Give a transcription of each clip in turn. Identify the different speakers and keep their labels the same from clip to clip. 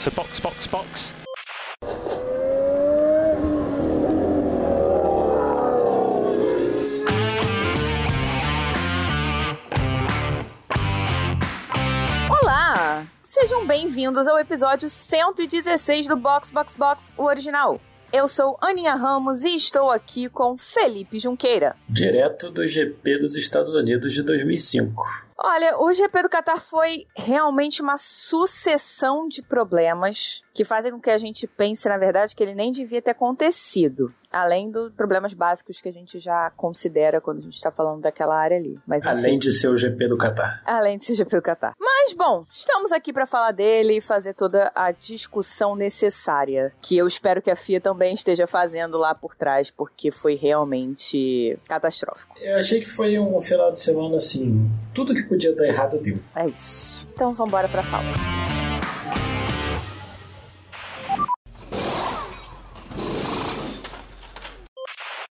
Speaker 1: So box, box, box.
Speaker 2: Olá! Sejam bem-vindos ao episódio 116 do Box Box Box, o original. Eu sou Aninha Ramos e estou aqui com Felipe Junqueira.
Speaker 3: Direto do GP dos Estados Unidos de 2005.
Speaker 2: Olha, o GP do Qatar foi realmente uma sucessão de problemas que fazem com que a gente pense, na verdade, que ele nem devia ter acontecido. Além dos problemas básicos que a gente já considera quando a gente está falando daquela área ali. Mas, enfim,
Speaker 3: Além de ser o GP do Catar.
Speaker 2: Além de ser GP do Qatar. Mas, bom, estamos aqui para falar dele e fazer toda a discussão necessária. Que eu espero que a FIA também esteja fazendo lá por trás, porque foi realmente catastrófico.
Speaker 3: Eu achei que foi um final de semana assim. Tudo que podia dar errado deu.
Speaker 2: É isso. Então vamos embora pra pauta.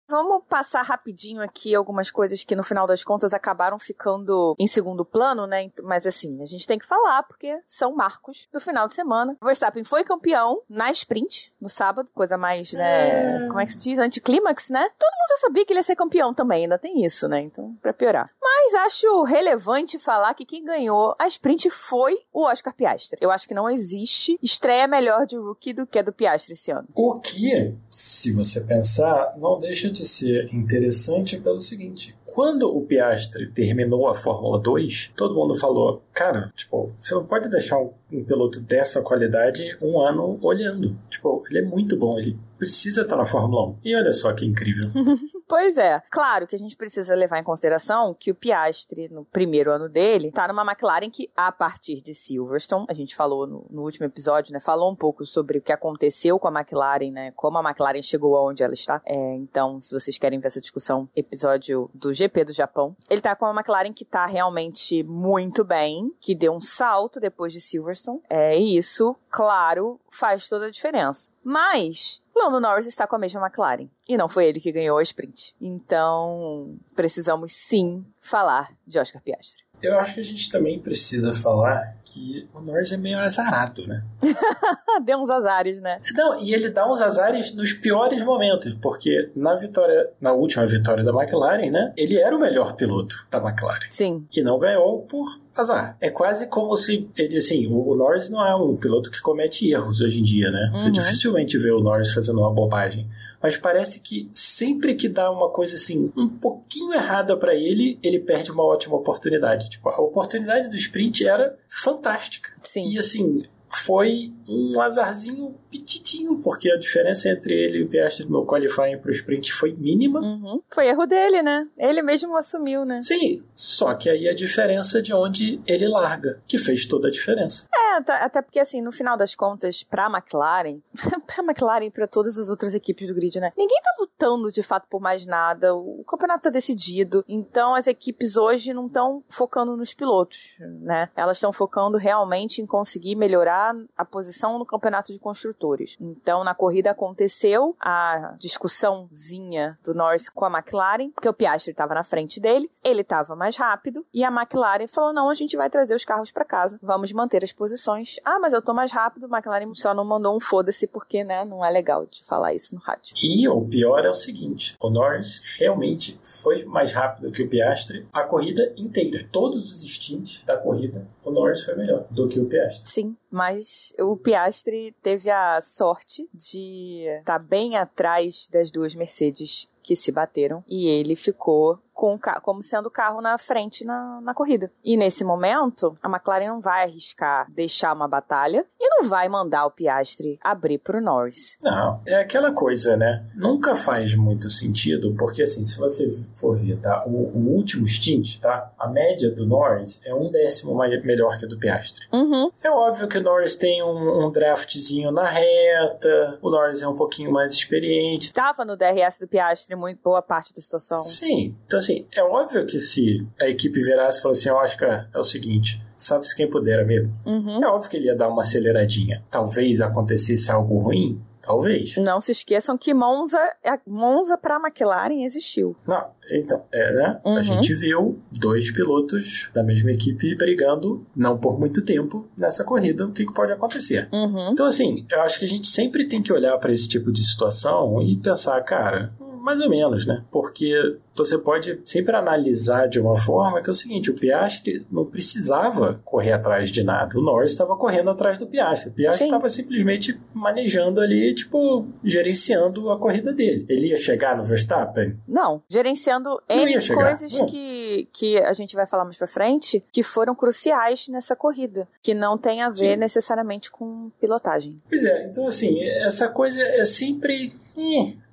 Speaker 2: Vamos passar rapidinho aqui algumas coisas que no final das contas acabaram ficando em segundo plano, né? Mas assim, a gente tem que falar porque são marcos do final de semana. O Verstappen foi campeão na sprint no sábado, coisa mais, né? Como é que se diz? Anticlímax, né? Todo mundo já sabia que ele ia ser campeão também, ainda tem isso, né? Então, pra piorar. Mas acho relevante falar que quem ganhou a sprint foi o Oscar Piastri. Eu acho que não existe estreia melhor de rookie do que a do Piastri esse ano.
Speaker 3: O que, se você pensar, não deixa de ser interessante pelo seguinte. Quando o Piastri terminou a Fórmula 2, todo mundo falou: Cara, tipo, você não pode deixar um piloto dessa qualidade um ano olhando. Tipo, ele é muito bom, ele precisa estar na Fórmula 1. E olha só que incrível.
Speaker 2: Pois é. Claro que a gente precisa levar em consideração que o Piastri, no primeiro ano dele, tá numa McLaren que, a partir de Silverstone, a gente falou no, no último episódio, né? Falou um pouco sobre o que aconteceu com a McLaren, né? Como a McLaren chegou aonde ela está. É, então, se vocês querem ver essa discussão, episódio do GP do Japão. Ele tá com uma McLaren que tá realmente muito bem, que deu um salto depois de Silverstone. É, isso, claro, faz toda a diferença. Mas Lando Norris está com a mesma McLaren. E não foi ele que ganhou a sprint. Então, precisamos sim falar de Oscar Piastri.
Speaker 3: Eu acho que a gente também precisa falar que o Norris é meio azarado, né?
Speaker 2: Deu uns azares, né?
Speaker 3: Não, e ele dá uns azares nos piores momentos, porque na vitória, na última vitória da McLaren, né? Ele era o melhor piloto da McLaren.
Speaker 2: Sim.
Speaker 3: E não ganhou por azar. É quase como se ele, assim, o, o Norris não é um piloto que comete erros hoje em dia, né? Você
Speaker 2: Uhum.
Speaker 3: dificilmente vê o Norris fazendo uma bobagem. Mas parece que sempre que dá uma coisa assim, um pouquinho errada pra ele, ele perde uma ótima oportunidade. Tipo, a oportunidade do sprint era fantástica.
Speaker 2: Sim.
Speaker 3: E assim, foi um azarzinho petitinho, porque a diferença entre ele e o Piastri no qualifying pro sprint foi mínima.
Speaker 2: Uhum. Foi erro dele, né? Ele mesmo assumiu, né?
Speaker 3: Sim, só que aí a diferença de onde ele larga, que fez toda a diferença.
Speaker 2: É, até até porque assim, no final das contas, pra McLaren, pra McLaren e pra todas as outras equipes do grid, né? Ninguém tá lutando de fato por mais nada. O campeonato tá decidido. Então as equipes hoje não estão focando nos pilotos, né? Elas estão focando realmente em conseguir melhorar a posição no campeonato de construtores. Então na corrida aconteceu a discussãozinha do Norris com a McLaren, porque o Piastri estava na frente dele, ele estava mais rápido e a McLaren falou: "Não, a gente vai trazer os carros para casa. Vamos manter as posições. Ah, mas eu tô mais rápido". A McLaren só não mandou um foda-se porque, né, não é legal de falar isso no rádio.
Speaker 3: E o pior é o seguinte: o Norris realmente foi mais rápido que o Piastri a corrida inteira. Todos os stints da corrida, o Norris foi melhor do que o Piastri.
Speaker 2: Sim, mas o Piastri teve a sorte de estar bem atrás das duas Mercedes que se bateram e ele ficou com como sendo o carro na frente na, na corrida. E nesse momento, a McLaren não vai arriscar deixar uma batalha e não vai mandar o Piastri abrir pro Norris.
Speaker 3: Não, é aquela coisa, né? Nunca faz muito sentido, porque assim, se você for ver, tá? O, o último stint, tá? A média do Norris é um décimo mais, melhor que a do Piastri.
Speaker 2: Uhum.
Speaker 3: É óbvio que o Norris tem um, um draftzinho na reta, o Norris é um pouquinho mais experiente.
Speaker 2: Tava no DRS do Piastri muito boa parte da situação.
Speaker 3: Sim, então assim, é óbvio que se a equipe virasse e falasse assim, Oscar, é o seguinte, salve-se quem puder mesmo.
Speaker 2: Uhum.
Speaker 3: É óbvio que ele ia dar uma aceleradinha. Talvez acontecesse algo ruim, Talvez.
Speaker 2: Não se esqueçam que Monza, a Monza para McLaren existiu.
Speaker 3: Não, então, é, né?
Speaker 2: Uhum.
Speaker 3: A gente viu dois pilotos da mesma equipe brigando, não por muito tempo, nessa corrida, o que, que pode acontecer.
Speaker 2: Uhum.
Speaker 3: Então, assim, eu acho que a gente sempre tem que olhar para esse tipo de situação e pensar, cara, mais ou menos, né? Porque você pode sempre analisar de uma forma que é o seguinte: o Piastri não precisava correr atrás de nada. O Norris estava correndo atrás do Piastri. O Piastri estava simplesmente manejando ali, tipo, gerenciando a corrida dele. Ele ia chegar no Verstappen?
Speaker 2: Não, gerenciando
Speaker 3: Não
Speaker 2: N coisas
Speaker 3: não.
Speaker 2: que, que a gente vai falar mais pra frente que foram cruciais nessa corrida, que não tem a ver
Speaker 3: Sim.
Speaker 2: necessariamente com pilotagem.
Speaker 3: Pois é, então assim, essa coisa é sempre.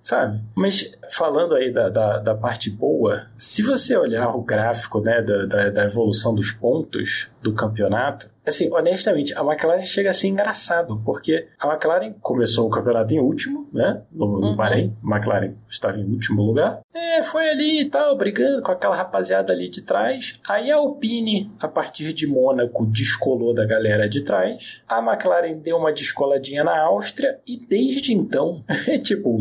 Speaker 3: Sabe? Mas falando aí da, da, da parte boa, se você olhar o gráfico né, da, da, da evolução dos pontos do campeonato, assim, honestamente, a McLaren chega a ser engraçado, porque a McLaren começou o campeonato em último, né? No, no
Speaker 2: Uhum.
Speaker 3: Bahrein. A McLaren estava em último lugar. É, foi ali e tal, brigando com aquela rapaziada ali de trás. Aí a Alpine, a partir de Mônaco, descolou da galera de trás. A McLaren deu uma descoladinha na Áustria e desde então, é tipo,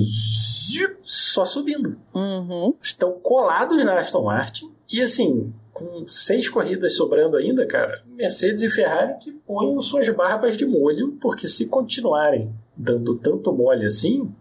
Speaker 3: só subindo.
Speaker 2: Uhum.
Speaker 3: Estão colados na Aston Martin e assim. Com seis corridas sobrando ainda, cara, Mercedes e Ferrari que ponham suas barbas de molho, porque se continuarem dando tanto mole assim,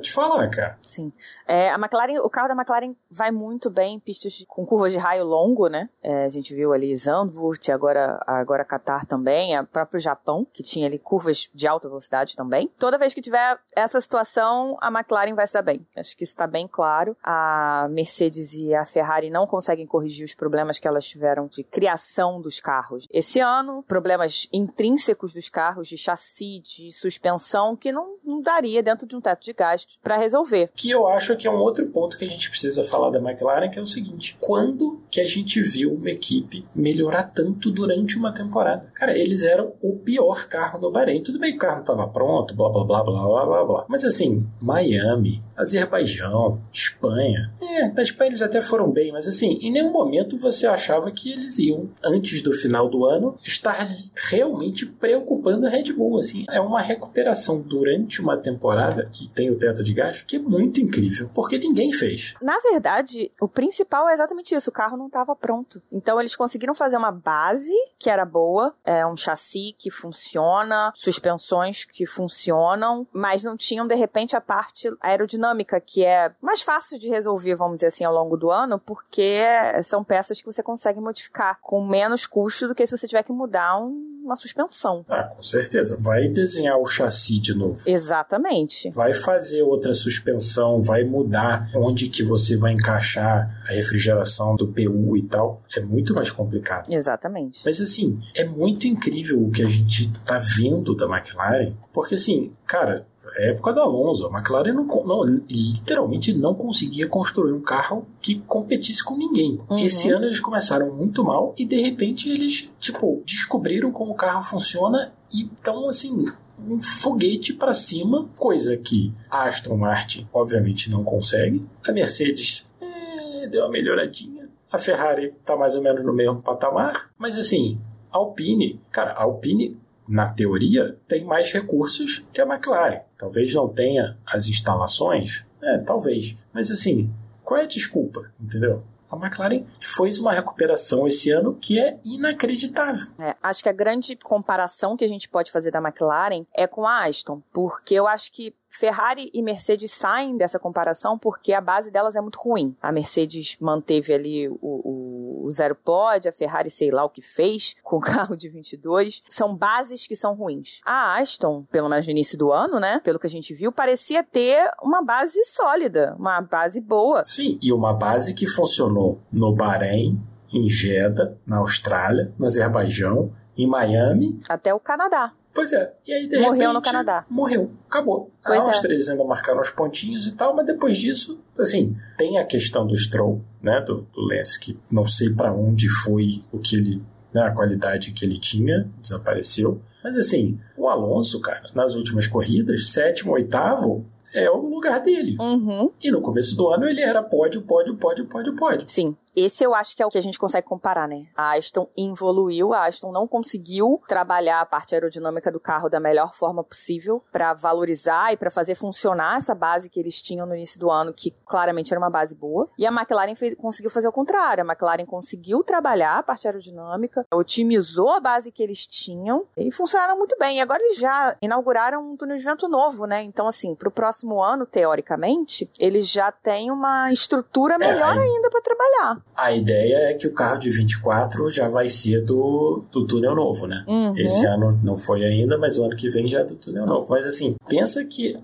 Speaker 3: te falar, cara.
Speaker 2: Sim. É, a McLaren, o carro da McLaren vai muito bem em pistas com curvas de raio longo, né? É, a gente viu ali Zandvoort, agora agora Qatar também, o próprio Japão, que tinha ali curvas de alta velocidade também. Toda vez que tiver essa situação, a McLaren vai se dar bem. Acho que isso está bem claro. A Mercedes e a Ferrari não conseguem corrigir os problemas que elas tiveram de criação dos carros. Esse ano, problemas intrínsecos dos carros, de chassi, de suspensão, que não, não daria dentro de um teto de gastos para resolver.
Speaker 3: Que eu acho que é um outro ponto que a gente precisa falar da McLaren, que é o seguinte: quando que a gente viu uma equipe melhorar tanto durante uma temporada? Cara, eles eram o pior carro no Bahrein. Tudo bem que o carro não estava pronto, blá blá blá blá blá blá blá. Mas assim, Miami, Azerbaijão, Espanha. É, Espanha eles até foram bem, mas assim, em nenhum momento você achava que eles iam, antes do final do ano, estar realmente preocupando a Red Bull. Assim, é uma recuperação durante uma temporada e tem o teto de gás que é muito incrível, porque ninguém fez.
Speaker 2: Na verdade, o principal é exatamente isso: o carro não estava pronto. Então, eles conseguiram fazer uma base que era boa, é um chassi que funciona, suspensões que funcionam, mas não tinham, de repente, a parte aerodinâmica, que é mais fácil de resolver, vamos dizer assim, ao longo do ano, porque são peças que você consegue modificar com menos custo do que se você tiver que mudar um- uma suspensão.
Speaker 3: Ah, com certeza. Vai desenhar o chassi de novo.
Speaker 2: Exatamente.
Speaker 3: Vai fazer outra suspensão, vai mudar onde que você vai encaixar a refrigeração do PU e tal. É muito mais complicado.
Speaker 2: Exatamente.
Speaker 3: Mas assim, é muito incrível o que a gente tá vendo da McLaren, porque assim, cara, é época do Alonso, a McLaren não, não- literalmente não conseguia construir um carro que competisse com ninguém.
Speaker 2: Uhum.
Speaker 3: Esse ano eles começaram muito mal e de repente eles, tipo, descobriram como o carro funciona e estão assim, um foguete para cima, coisa que a Aston Martin obviamente não consegue. A Mercedes é, deu uma melhoradinha. A Ferrari tá mais ou menos no mesmo patamar, mas assim, a Alpine, cara, a Alpine na teoria tem mais recursos que a McLaren. Talvez não tenha as instalações, é, talvez, mas assim, qual é a desculpa, entendeu? A McLaren fez uma recuperação esse ano que é inacreditável.
Speaker 2: É, acho que a grande comparação que a gente pode fazer da McLaren é com a Aston, porque eu acho que Ferrari e Mercedes saem dessa comparação porque a base delas é muito ruim. A Mercedes manteve ali o, o, o zero pod, a Ferrari sei lá o que fez com o carro de 22. São bases que são ruins. A Aston, pelo menos no início do ano, né, pelo que a gente viu, parecia ter uma base sólida, uma base boa.
Speaker 3: Sim, e uma base que funcionou no Bahrein, em Jeddah, na Austrália, no Azerbaijão, em Miami.
Speaker 2: Até o Canadá.
Speaker 3: Pois é, e aí de
Speaker 2: Morreu
Speaker 3: repente,
Speaker 2: no Canadá.
Speaker 3: Morreu, acabou.
Speaker 2: Pois
Speaker 3: a
Speaker 2: é.
Speaker 3: Áustria eles ainda marcaram os pontinhos e tal, mas depois disso, assim, tem a questão do Stroll, né, do, do Lance, que não sei pra onde foi o que ele, né, a qualidade que ele tinha, desapareceu. Mas assim, o Alonso, cara, nas últimas corridas, sétimo, oitavo, é o lugar dele.
Speaker 2: Uhum.
Speaker 3: E no começo do ano ele era pódio, pódio, pódio, pódio, pódio.
Speaker 2: Sim. Esse eu acho que é o que a gente consegue comparar, né? A Aston evoluiu, a Aston não conseguiu trabalhar a parte aerodinâmica do carro da melhor forma possível para valorizar e para fazer funcionar essa base que eles tinham no início do ano, que claramente era uma base boa. E a McLaren fez, conseguiu fazer o contrário. A McLaren conseguiu trabalhar a parte aerodinâmica, otimizou a base que eles tinham e funcionaram muito bem. E agora eles já inauguraram um túnel de vento novo, né? Então, assim, para o próximo ano, teoricamente, eles já têm uma estrutura melhor é, ainda para trabalhar.
Speaker 3: A ideia é que o carro de 24 já vai ser do, do túnel novo, né? Uhum. Esse ano não foi ainda, mas o ano que vem já é do túnel novo. Mas assim, pensa que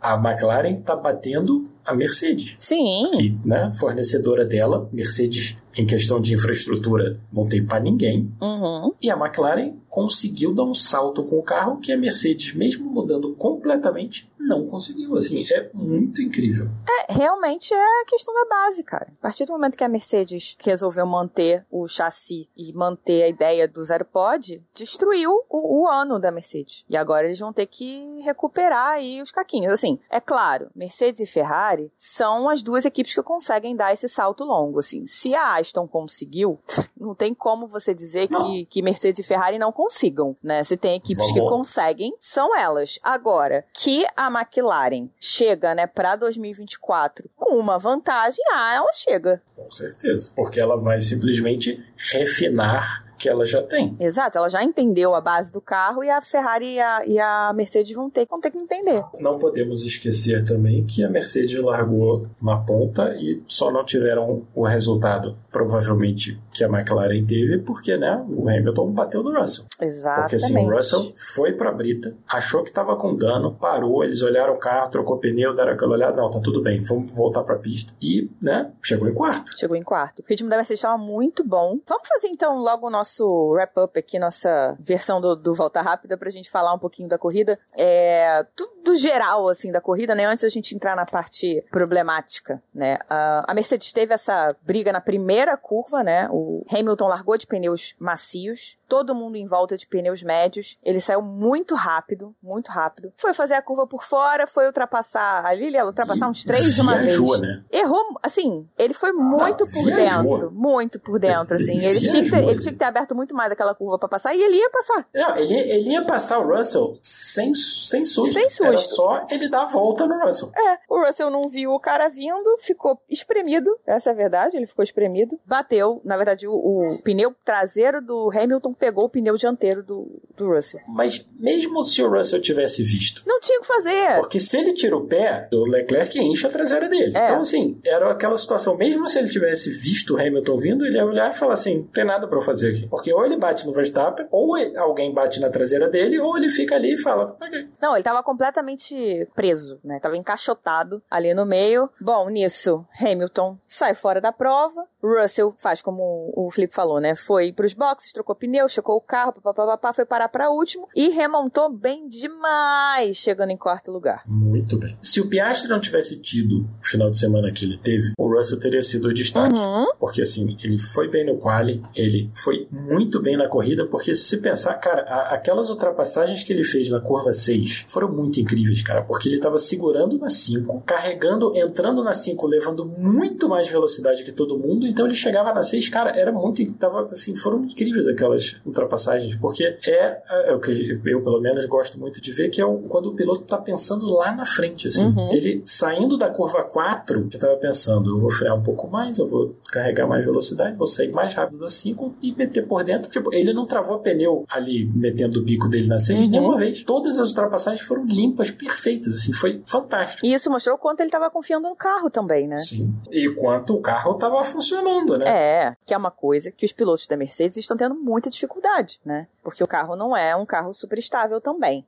Speaker 3: a McLaren está batendo a Mercedes.
Speaker 2: Sim.
Speaker 3: Que, né, fornecedora dela, Mercedes, em questão de infraestrutura, não tem para ninguém.
Speaker 2: Uhum.
Speaker 3: E a McLaren conseguiu dar um salto com o carro que a Mercedes, mesmo mudando completamente, não conseguiu. Assim, é muito incrível.
Speaker 2: É, realmente é a questão da base, cara. A partir do momento que a Mercedes resolveu manter o chassi e manter a ideia do zero pod, destruiu o, o ano da Mercedes. E agora eles vão ter que recuperar aí os caquinhos. Assim, é claro, Mercedes e Ferrari são as duas equipes que conseguem dar esse salto longo. Assim, se a Aston conseguiu, não tem como você dizer que, que Mercedes e Ferrari não consigam, né? Se tem equipes Vamos. que conseguem, são elas. Agora, que a McLaren chega, né, para 2024 com uma vantagem, ah, ela chega.
Speaker 3: Com certeza. Porque ela vai simplesmente refinar que ela já tem.
Speaker 2: Exato, ela já entendeu a base do carro e a Ferrari e a, e a Mercedes vão ter, vão ter que entender.
Speaker 3: Não podemos esquecer também que a Mercedes largou na ponta e só não tiveram o resultado, provavelmente, que a McLaren teve, porque né, o Hamilton bateu no Russell.
Speaker 2: Exatamente.
Speaker 3: Porque assim, o Russell foi pra brita, achou que estava com dano, parou, eles olharam o carro, trocou pneu, deram aquela olhada, não, tá tudo bem, vamos voltar pra pista. E, né, chegou em quarto.
Speaker 2: Chegou em quarto. O ritmo da Mercedes estava muito bom. Vamos fazer então logo o nosso nosso wrap-up aqui, nossa versão do, do Volta Rápida, pra gente falar um pouquinho da corrida. É, tudo geral, assim, da corrida, né? Antes da gente entrar na parte problemática, né? Uh, a Mercedes teve essa briga na primeira curva, né? O Hamilton largou de pneus macios, todo mundo em volta de pneus médios. Ele saiu muito rápido, muito rápido. Foi fazer a curva por fora, foi ultrapassar ali, ele ia ultrapassar e uns três de uma vez.
Speaker 3: Né?
Speaker 2: Errou, assim, ele foi muito ah, por viajou. dentro, muito por dentro, assim. Ele, tinha que ter, ele tinha que ter aberto muito mais aquela curva para passar e ele ia passar.
Speaker 3: Não, ele, ele ia passar o Russell sem, sem susto. Sem susto. Era só ele dar a volta no Russell.
Speaker 2: É, o Russell não viu o cara vindo, ficou espremido, essa é a verdade, ele ficou espremido. Bateu, na verdade, o, o pneu traseiro do Hamilton pegou o pneu dianteiro do, do Russell.
Speaker 3: Mas mesmo se o Russell tivesse visto.
Speaker 2: Não tinha o que fazer.
Speaker 3: Porque se ele tira o pé, o Leclerc enche a traseira dele. É. Então, assim, era aquela situação, mesmo se ele tivesse visto o Hamilton vindo, ele ia olhar e falar assim: não tem nada para fazer aqui. Porque ou ele bate no Verstappen, ou alguém bate na traseira dele, ou ele fica ali e fala: ok.
Speaker 2: Não, ele tava completamente preso, né? Tava encaixotado ali no meio. Bom, nisso, Hamilton sai fora da prova. Russell faz como o Felipe falou, né? Foi pros boxes, trocou pneu, chocou o carro, papapá, foi parar para último e remontou bem demais, chegando em quarto lugar.
Speaker 3: Muito bem. Se o Piastri não tivesse tido o final de semana que ele teve, o Russell teria sido o destaque.
Speaker 2: Uhum.
Speaker 3: Porque assim, ele foi bem no quali, ele foi muito bem na corrida, porque se você pensar, cara, a, aquelas ultrapassagens que ele fez na curva 6 foram muito incríveis, cara, porque ele estava segurando na 5, carregando, entrando na 5, levando muito mais velocidade que todo mundo, então ele chegava na 6, cara, era muito, tava assim, foram incríveis aquelas ultrapassagens, porque é, é, o que eu pelo menos gosto muito de ver, que é o, quando o piloto está pensando lá na frente, assim.
Speaker 2: Uhum.
Speaker 3: Ele saindo da curva 4, já estava pensando, eu vou frear um pouco mais, eu vou carregar mais velocidade, vou sair mais rápido da 5 e meter por dentro. Tipo, ele não travou pneu ali metendo o bico dele na 6 uhum. nenhuma vez. Todas as ultrapassagens foram limpas, perfeitas, assim, foi fantástico.
Speaker 2: E isso mostrou o quanto ele estava confiando no carro também, né?
Speaker 3: Sim. E quanto o carro estava funcionando, né?
Speaker 2: É, que é uma coisa que os pilotos da Mercedes estão tendo muita dificuldade, né? Porque o carro não é um carro super estável também.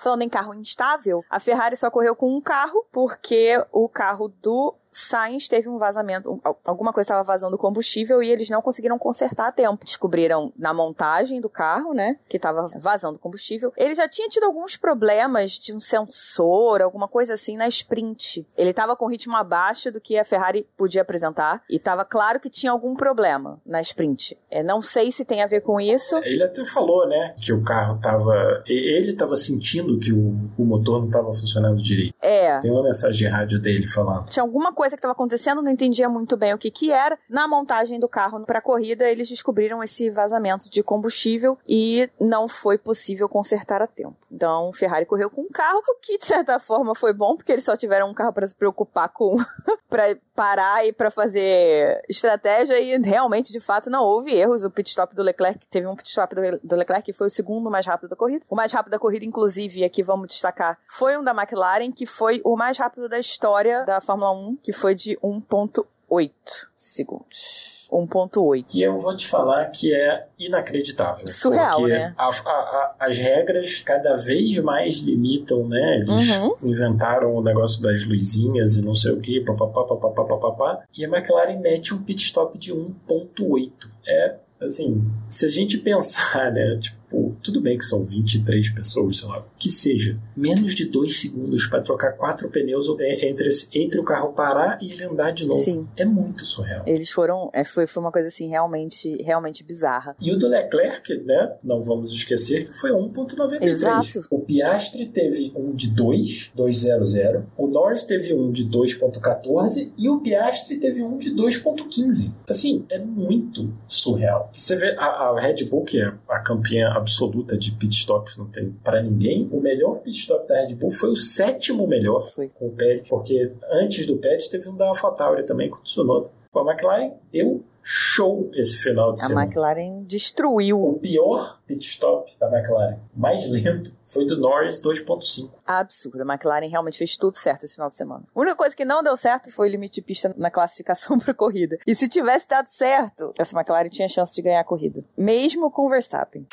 Speaker 2: Falando em carro instável, a Ferrari só correu com um carro porque o carro do Sainz teve um vazamento, alguma coisa estava vazando combustível e eles não conseguiram consertar a tempo. Descobriram na montagem do carro, né, que estava vazando combustível. Ele já tinha tido alguns problemas de um sensor, alguma coisa assim na sprint. Ele estava com ritmo abaixo do que a Ferrari podia apresentar e estava claro que tinha algum problema na sprint. É, não sei se tem a ver com isso.
Speaker 3: Ele até falou, né, que o carro estava, ele estava sentindo que o, o motor não estava funcionando direito.
Speaker 2: É.
Speaker 3: Tem uma mensagem de rádio dele falando.
Speaker 2: Tinha alguma coisa que estava acontecendo, não entendia muito bem o que que era. Na montagem do carro para a corrida, eles descobriram esse vazamento de combustível e não foi possível consertar a tempo. Então, Ferrari correu com um carro, o que de certa forma foi bom, porque eles só tiveram um carro para se preocupar com para parar e para fazer estratégia e realmente, de fato, não houve erros. O pit stop do Leclerc, teve um pit stop do Leclerc que foi o segundo mais rápido da corrida. O mais rápido da corrida, inclusive, aqui vamos destacar, foi um da McLaren, que foi o mais rápido da história da Fórmula 1, que foi de 1.8 segundos. 1.8.
Speaker 3: Que eu vou te falar que é inacreditável.
Speaker 2: Surreal,
Speaker 3: porque
Speaker 2: né?
Speaker 3: A, a, a, as regras cada vez mais limitam, né? Eles
Speaker 2: Uhum.
Speaker 3: inventaram o negócio das luzinhas e não sei o que, papapá, papapá, papapá. E a McLaren mete um pit stop de 1.8. É, assim, se a gente pensar, né? Tipo, tudo bem que são 23 pessoas, sei lá, que seja. Menos de dois segundos para trocar quatro pneus é, entre, entre o carro parar e ele andar de novo.
Speaker 2: Sim.
Speaker 3: É muito surreal.
Speaker 2: Eles foram. É, foi, foi uma coisa assim, realmente, realmente bizarra.
Speaker 3: E o do Leclerc, né? Não vamos esquecer que foi 1.93.
Speaker 2: Exato.
Speaker 3: O Piastri teve um de 2, 2.00. O Norris teve um de 2.14 e o Piastri teve um de 2.15. Assim, é muito surreal. Você vê a, a Red Bull, que é a campeã absoluta de pit stops, não tem pra ninguém. O melhor pit stop da Red Bull foi o sétimo melhor
Speaker 2: Foi.
Speaker 3: com o Pérez, porque antes do Pérez teve um da AlphaTauri também com o Tsunoda. A McLaren deu show esse final de
Speaker 2: A
Speaker 3: semana.
Speaker 2: McLaren destruiu.
Speaker 3: O pior pit stop da McLaren, mais lento, foi do Norris 2.5.
Speaker 2: Absurdo. A McLaren realmente fez tudo certo esse final de semana. A única coisa que não deu certo foi o limite de pista na classificação para corrida. E se tivesse dado certo, essa McLaren tinha chance de ganhar a corrida. Mesmo com o Verstappen.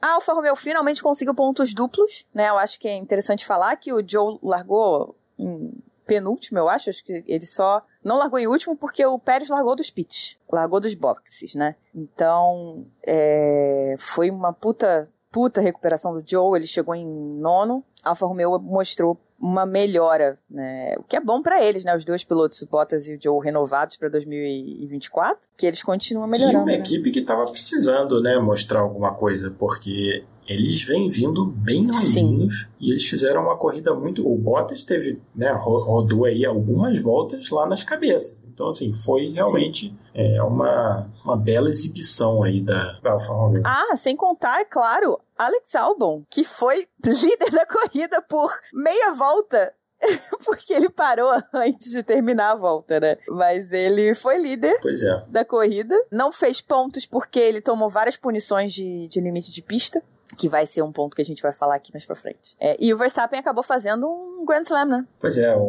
Speaker 2: A Alfa Romeo finalmente conseguiu pontos duplos, né? Eu acho que é interessante falar que o Joe largou em penúltimo, eu acho. Acho que ele só não largou em último porque o Pérez largou dos pits, largou dos boxes, né? Então, é, foi uma puta, puta recuperação do Joe. Ele chegou em nono. Alfa Romeo mostrou uma melhora, né? O que é bom pra eles, né? Os dois pilotos, o Bottas e o Joe, renovados pra 2024, que eles continuam
Speaker 3: E
Speaker 2: melhorando.
Speaker 3: uma
Speaker 2: né?
Speaker 3: equipe que estava precisando, né, mostrar alguma coisa, porque eles vêm vindo bem novinhos e eles fizeram uma corrida muito. O Bottas teve, né, ro- rodou aí algumas voltas lá nas cabeças. Então, assim, foi realmente é, uma, uma bela exibição aí da, da Alfa Romeo.
Speaker 2: Ah, sem contar, é claro, Alex Albon, que foi líder da corrida por meia volta. Porque ele parou antes de terminar a volta, né? Mas ele foi líder
Speaker 3: Pois é.
Speaker 2: da corrida. Não fez pontos porque ele tomou várias punições de, de limite de pista. Que vai ser um ponto que a gente vai falar aqui mais pra frente. É, e o Verstappen acabou fazendo um Grand Slam, né?
Speaker 3: Pois é, o,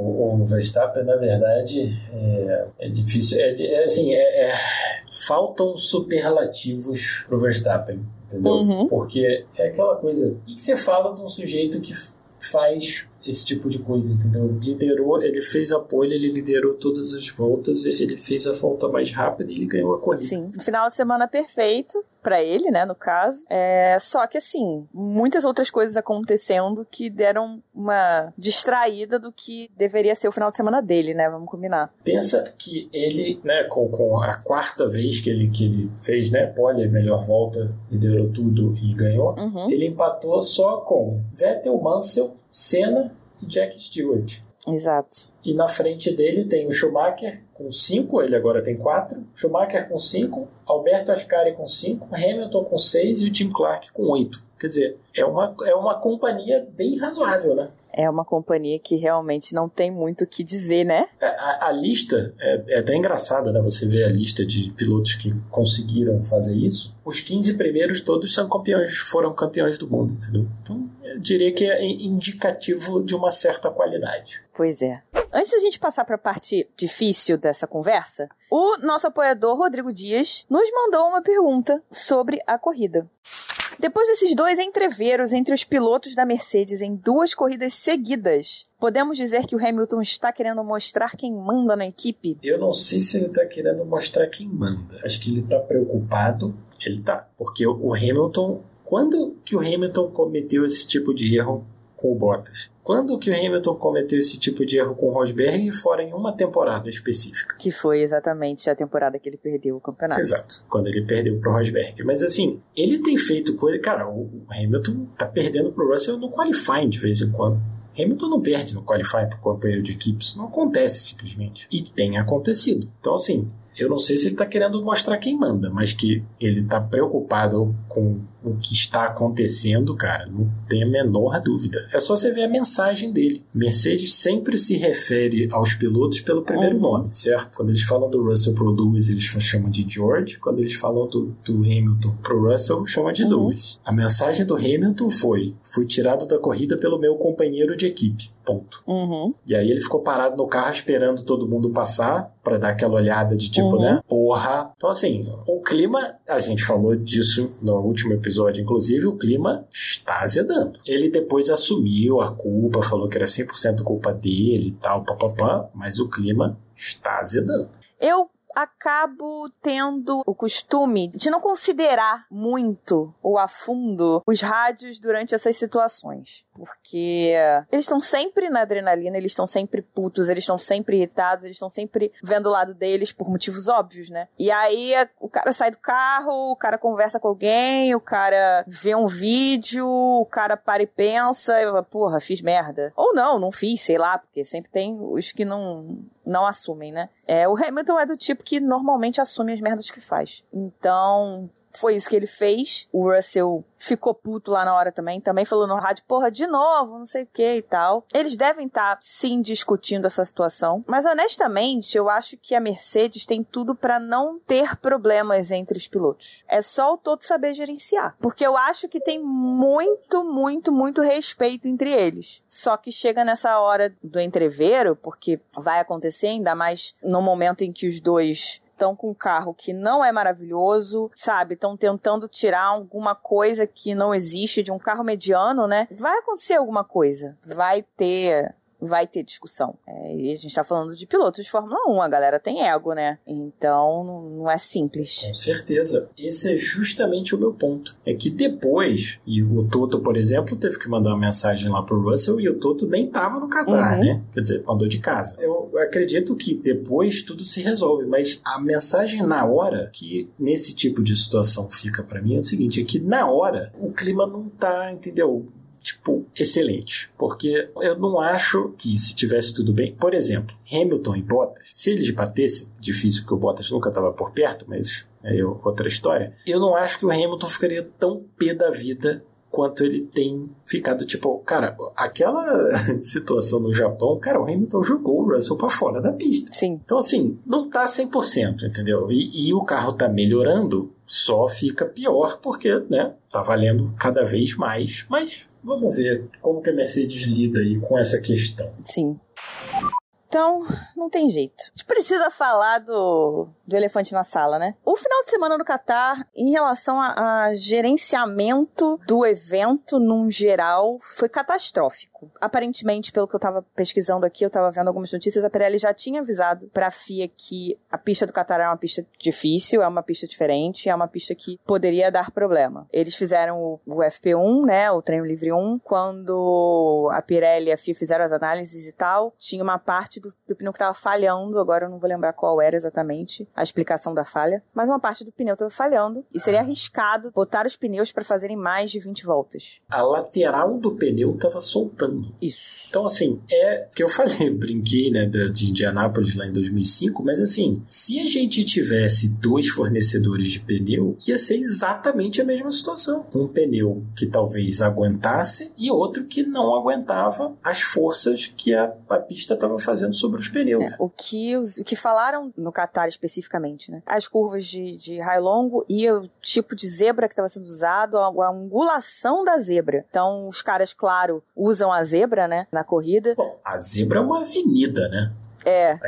Speaker 3: o Verstappen, na verdade, é, é difícil. É, é assim, é, é- faltam superlativos pro Verstappen, entendeu?
Speaker 2: Uhum.
Speaker 3: Porque é aquela coisa. O que que você fala de um sujeito que faz esse tipo de coisa, entendeu? Liderou, ele fez a pole, ele liderou todas as voltas, ele fez a volta mais rápida e ele ganhou a corrida.
Speaker 2: Sim. Final de semana perfeito pra ele, né, no caso. É, só que assim, muitas outras coisas acontecendo que deram uma distraída do que deveria ser o final de semana dele, né? Vamos combinar.
Speaker 3: Pensa que ele, né, com, com a quarta vez que ele, que ele fez, né, pole, melhor volta, liderou tudo e ganhou,
Speaker 2: Uhum.
Speaker 3: ele empatou só com Vettel, Mansell, Senna e Jack Stewart.
Speaker 2: Exato.
Speaker 3: E na frente dele tem o Schumacher com 5, ele agora tem 4. Schumacher com 5, Alberto Ascari com 5, Hamilton com 6 e o Tim Clark com 8. Quer dizer, é uma, é uma companhia bem razoável, né?
Speaker 2: É uma companhia que realmente não tem muito o que dizer, né?
Speaker 3: A, a- a lista é, é até engraçada, né? Você vê a lista de pilotos que conseguiram fazer isso. Os 15 primeiros todos são campeões, foram campeões do mundo, entendeu? Então, eu diria que é indicativo de uma certa qualidade.
Speaker 2: Pois é. Antes da gente passar para a parte difícil dessa conversa, o nosso apoiador Rodrigo Dias nos mandou uma pergunta sobre a corrida. Depois desses dois entreveros entre os pilotos da Mercedes em duas corridas seguidas, podemos dizer que o Hamilton está querendo mostrar quem manda na equipe?
Speaker 3: Eu não sei se ele tá querendo mostrar quem manda. Acho que ele tá preocupado. Ele tá. Porque o Hamilton. Quando que o Hamilton cometeu esse tipo de erro com o Bottas. Quando que o Hamilton cometeu esse tipo de erro com o Rosberg, fora em uma temporada específica?
Speaker 2: Que foi exatamente a temporada que ele perdeu o campeonato.
Speaker 3: Exato, quando ele perdeu pro Rosberg. Mas assim, ele tem feito coisa. Cara, o Hamilton tá perdendo pro Russell no qualifying de vez em quando. Hamilton não perde no qualifying pro companheiro de equipe, isso não acontece simplesmente. E tem acontecido. Então, assim, eu não sei se ele está querendo mostrar quem manda, mas que ele está preocupado com o que está acontecendo, cara, não tem a menor dúvida. É só você ver a mensagem dele. Mercedes sempre se refere aos pilotos pelo primeiro uhum. nome, certo? Quando eles falam do Russell pro Lewis, eles chamam de George. Quando eles falam do, do Hamilton pro Russell, chamam de uhum. Lewis. A mensagem do Hamilton foi: fui tirado da corrida pelo meu companheiro de equipe. Ponto.
Speaker 2: Uhum.
Speaker 3: E aí ele ficou parado no carro esperando todo mundo passar para dar aquela olhada de tipo, uhum. né? Porra. Então, assim, o clima, a gente falou disso no último episódio, inclusive, o clima está azedando. Ele depois assumiu a culpa, falou que era 100% culpa dele e tal, papapá, mas o clima está azedando.
Speaker 2: Eu acabo tendo o costume de não considerar muito ou a fundo os rádios durante essas situações. Porque eles estão sempre na adrenalina, eles estão sempre putos, eles estão sempre irritados, eles estão sempre vendo o lado deles por motivos óbvios, né? E aí o cara sai do carro, o cara conversa com alguém, o cara vê um vídeo, o cara para e pensa, porra, fiz merda. Ou não, não fiz, sei lá, porque sempre tem os que não não assumem, né? É, o Hamilton é do tipo que normalmente assume as merdas que faz. Então, foi isso que ele fez. O Russell ficou puto lá na hora também, também falou no rádio, porra, de novo, não sei o que e tal. Eles devem estar, tá, sim, discutindo essa situação. Mas, honestamente, eu acho que a Mercedes tem tudo para não ter problemas entre os pilotos. É só o todo saber gerenciar. Porque eu acho que tem muito, muito, muito respeito entre eles. Só que chega nessa hora do entreveiro, porque vai acontecer, ainda mais no momento em que os dois estão com um carro que não é maravilhoso, sabe? Estão tentando tirar alguma coisa que não existe de um carro mediano, né? Vai acontecer alguma coisa. Vai ter vai ter discussão. É, e a gente tá falando de pilotos de Fórmula 1, a galera tem ego, né? Então não é simples.
Speaker 3: Com certeza. Esse é justamente o meu ponto. É que depois, e o Toto, por exemplo, teve que mandar uma mensagem lá pro Russell e o Toto nem tava no Qatar, uhum. né? Quer dizer, mandou de casa. Eu acredito que depois tudo se resolve, mas a mensagem na hora, que nesse tipo de situação fica para mim, é o seguinte: é que na hora o clima não tá, entendeu? Tipo, excelente. Porque eu não acho que se tivesse tudo bem. Por exemplo, Hamilton e Bottas, se eles batessem, difícil porque o Bottas nunca estava por perto, mas é outra história. Eu não acho que o Hamilton ficaria tão pé da vida quanto ele tem ficado. Tipo, cara, aquela situação no Japão, cara, o Hamilton jogou o Russell para fora da pista.
Speaker 2: Sim.
Speaker 3: Então, assim, não tá 100%, entendeu? E, e o carro tá melhorando, só fica pior porque, né, tá valendo cada vez mais. Mas vamos ver como que a Mercedes lida aí com essa questão.
Speaker 2: Sim. Então, não tem jeito. A gente precisa falar do, do elefante na sala, né? O final de semana no Catar, em relação a, a gerenciamento do evento num geral, foi catastrófico. Aparentemente, pelo que eu tava pesquisando aqui, eu tava vendo algumas notícias, a Pirelli já tinha avisado pra FIA que a pista do Catar é uma pista difícil, é uma pista diferente, é uma pista que poderia dar problema. Eles fizeram o, o FP1, né, o treino livre 1, quando a Pirelli e a FIA fizeram as análises e tal, tinha uma parte do, do pneu que estava falhando, agora eu não vou lembrar qual era exatamente a explicação da falha, mas uma parte do pneu estava falhando e seria arriscado botar os pneus para fazerem mais de 20 voltas.
Speaker 3: A lateral do pneu estava soltando.
Speaker 2: Isso.
Speaker 3: Então, assim, é que eu falei, brinquei, né, de Indianápolis lá em 2005, mas assim, se a gente tivesse dois fornecedores de pneu, ia ser exatamente a mesma situação. Um pneu que talvez aguentasse e outro que não aguentava as forças que a, a pista estava fazendo sobre os pneus.
Speaker 2: É, o, que os, o que falaram no Qatar especificamente, né? As curvas de, de raio longo e o tipo de zebra que estava sendo usado, a, a, angulação da zebra. Então, os caras, claro, usam a zebra, né? Na corrida.
Speaker 3: Bom, a zebra é uma avenida, né?
Speaker 2: É.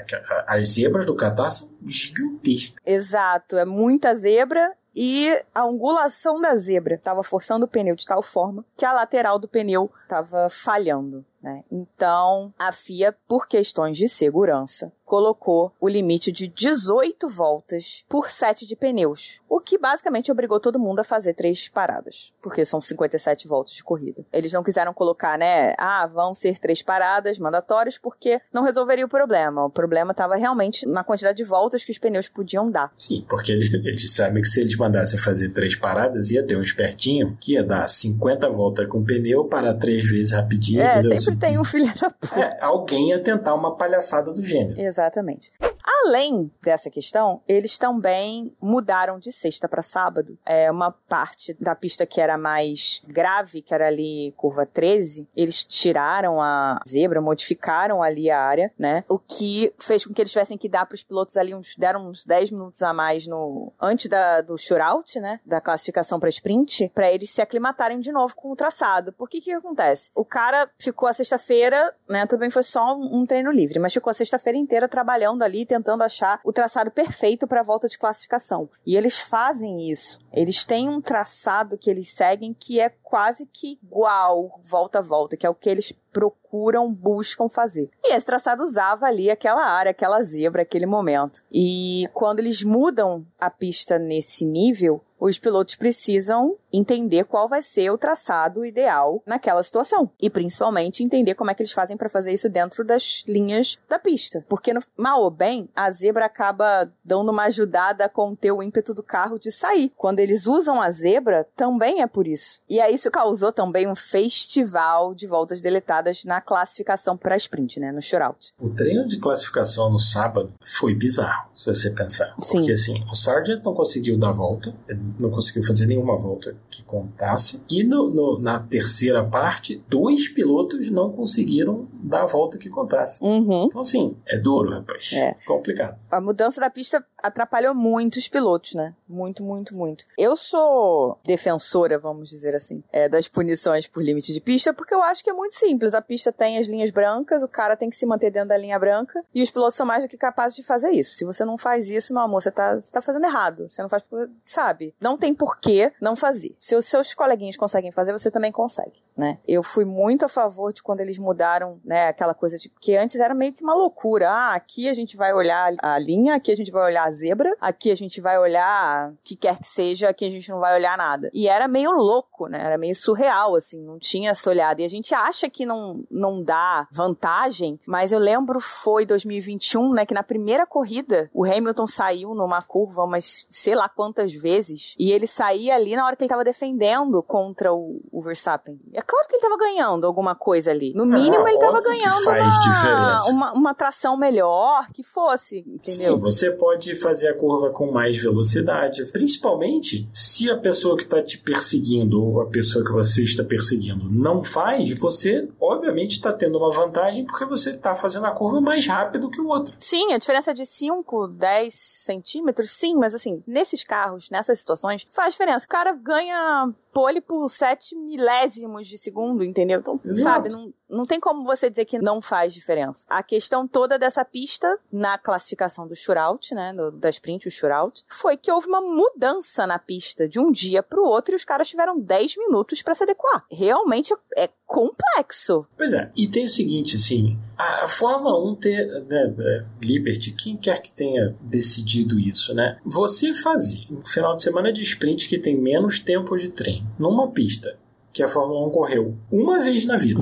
Speaker 3: As zebras do Qatar são gigantescas.
Speaker 2: Exato, é muita zebra e a angulação da zebra estava forçando o pneu de tal forma que a lateral do pneu estava falhando. Né? Então, a FIA, por questões de segurança, colocou o limite de 18 voltas por set de pneus, o que basicamente obrigou todo mundo a fazer três paradas, porque são 57 voltas de corrida. Eles não quiseram colocar, né, ah, vão ser três paradas mandatórias, porque não resolveria o problema. O problema estava realmente na quantidade de voltas que os pneus podiam dar.
Speaker 3: Sim, porque eles, eles sabem que se eles mandassem fazer três paradas, ia ter um espertinho que ia dar 50 voltas com o pneu, parar três vezes rapidinho.
Speaker 2: É, entendeu? Sempre tem um filho da puta.
Speaker 3: É, alguém ia tentar uma palhaçada do gênero.
Speaker 2: Exatamente. Além dessa questão, eles também mudaram de sexta para sábado. É uma parte da pista que era mais grave, que era ali curva 13, eles tiraram a zebra, modificaram ali a área, né? O que fez com que eles tivessem que dar para os pilotos ali uns deram uns 10 minutos a mais no antes da, do shootout, né? Da classificação para sprint, para eles se aclimatarem de novo com o traçado. Por que que acontece? O cara ficou a sexta-feira, né? Bem, foi só um treino livre, mas ficou a sexta-feira inteira trabalhando ali, tentando achar o traçado perfeito para a volta de classificação. E eles fazem isso. Eles têm um traçado que eles seguem que é quase que igual volta a volta, que é o que eles procuram, buscam fazer. E esse traçado usava ali aquela área, aquela zebra, aquele momento. E quando eles mudam a pista nesse nível, os pilotos precisam entender qual vai ser o traçado ideal naquela situação. E principalmente entender como é que eles fazem para fazer isso dentro das linhas da pista. Porque no mal ou bem, a zebra acaba dando uma ajudada a conter o ímpeto do carro de sair. Quando eles usam a zebra, também é por isso. E aí isso causou também um festival de voltas deletadas na classificação para sprint, né, no shootout.
Speaker 3: O treino de classificação no sábado foi bizarro, se você pensar.
Speaker 2: Sim.
Speaker 3: Porque assim, o Sargent não conseguiu dar volta, não conseguiu fazer nenhuma volta que contasse. E no, no, na terceira parte, dois pilotos não conseguiram dar a volta que contasse.
Speaker 2: Uhum.
Speaker 3: Então, assim, é duro, rapaz.
Speaker 2: É.
Speaker 3: Complicado.
Speaker 2: A mudança da pista atrapalhou muito os pilotos, né? Muito, muito, muito. Eu sou defensora, vamos dizer assim, é, das punições por limite de pista, porque eu acho que é muito simples. A pista tem as linhas brancas, o cara tem que se manter dentro da linha branca, e os pilotos são mais do que capazes de fazer isso. Se você não faz isso, meu amor, você tá, você tá fazendo errado. Você não faz, sabe? Não tem porquê não fazer. Se os seus coleguinhas conseguem fazer, você também consegue, né? Eu fui muito a favor de quando eles mudaram, né, aquela coisa de que antes era meio que uma loucura. Ah, aqui a gente vai olhar a linha, aqui a gente vai olhar a zebra, aqui a gente vai olhar o que quer que seja, aqui a gente não vai olhar nada. E era meio louco, né? Era meio surreal, assim, não tinha essa olhada. E a gente acha que não, não dá vantagem, mas eu lembro foi 2021, né, que na primeira corrida o Hamilton saiu numa curva umas sei lá quantas vezes e ele saía ali na hora que ele tava defendendo contra o, o Verstappen. É claro que ele tava ganhando alguma coisa ali. No mínimo,
Speaker 3: Ah,
Speaker 2: ele tava ganhando
Speaker 3: faz
Speaker 2: uma,
Speaker 3: diferença.
Speaker 2: uma, uma tração melhor, que fosse, entendeu?
Speaker 3: Sim, você pode fazer a curva com mais velocidade, principalmente se a pessoa que está te perseguindo ou a pessoa que você está perseguindo não faz, você obviamente está tendo uma vantagem porque você está fazendo a curva mais rápido que o outro.
Speaker 2: Sim, a diferença é de 5, 10 centímetros, sim, mas assim, nesses carros, nessas situações, faz diferença. O cara ganha pole por 7 milésimos de segundo, entendeu? Então,
Speaker 3: Exato.
Speaker 2: sabe, não, não tem como você dizer que não faz diferença. A questão toda dessa pista, na classificação do shootout, né, do, da sprint, o shootout, foi que houve uma mudança na pista de um dia pro outro e os caras tiveram 10 minutos para se adequar. Realmente é complexo.
Speaker 3: Pois é, e tem o seguinte, assim, a Fórmula 1 ter, né, é, Liberty, quem quer que tenha decidido isso, né? Você fazer um final de semana de sprint que tem menos tempo de numa pista que a Fórmula 1 correu uma vez na vida,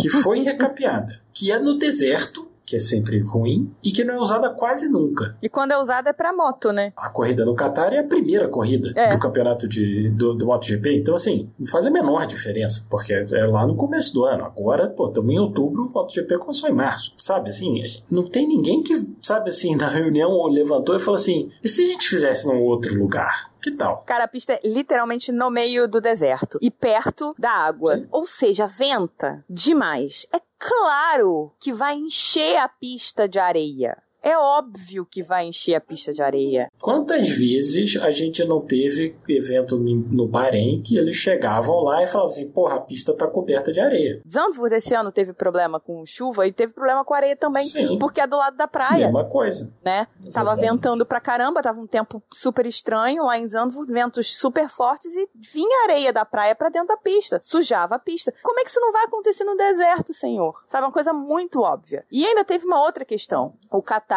Speaker 3: que foi recapeada, que é no deserto, que é sempre ruim, e que não é usada quase nunca.
Speaker 2: E quando é usado é pra moto, né?
Speaker 3: A corrida no Qatar é a primeira corrida
Speaker 2: É.
Speaker 3: do campeonato de, do, do MotoGP. Então, assim, não faz a menor diferença, porque é lá no começo do ano. Agora, pô, estamos em outubro, o MotoGP começou em março, sabe? Assim, não tem ninguém que, sabe assim, na reunião levantou e falou assim: e se a gente fizesse num outro lugar? Que tal?
Speaker 2: Cara, a pista é literalmente no meio do deserto e perto da água.
Speaker 3: Sim.
Speaker 2: Ou seja, venta demais. É claro que vai encher a pista de areia. É óbvio que vai encher a pista de areia.
Speaker 3: Quantas vezes a gente não teve evento no Bahrein que eles chegavam lá e falavam assim, porra, a pista tá coberta de areia.
Speaker 2: Zandvoort esse ano teve problema com chuva e teve problema com areia também,
Speaker 3: Sim.
Speaker 2: porque é do lado da praia,
Speaker 3: Mesma coisa.
Speaker 2: né? Tava ventando pra caramba, tava um tempo super estranho lá em Zandvoort, ventos super fortes e vinha areia da praia pra dentro da pista, sujava a pista. Como é que isso não vai acontecer no deserto, senhor? Sabe, uma coisa muito óbvia. E ainda teve uma outra questão. O Qatar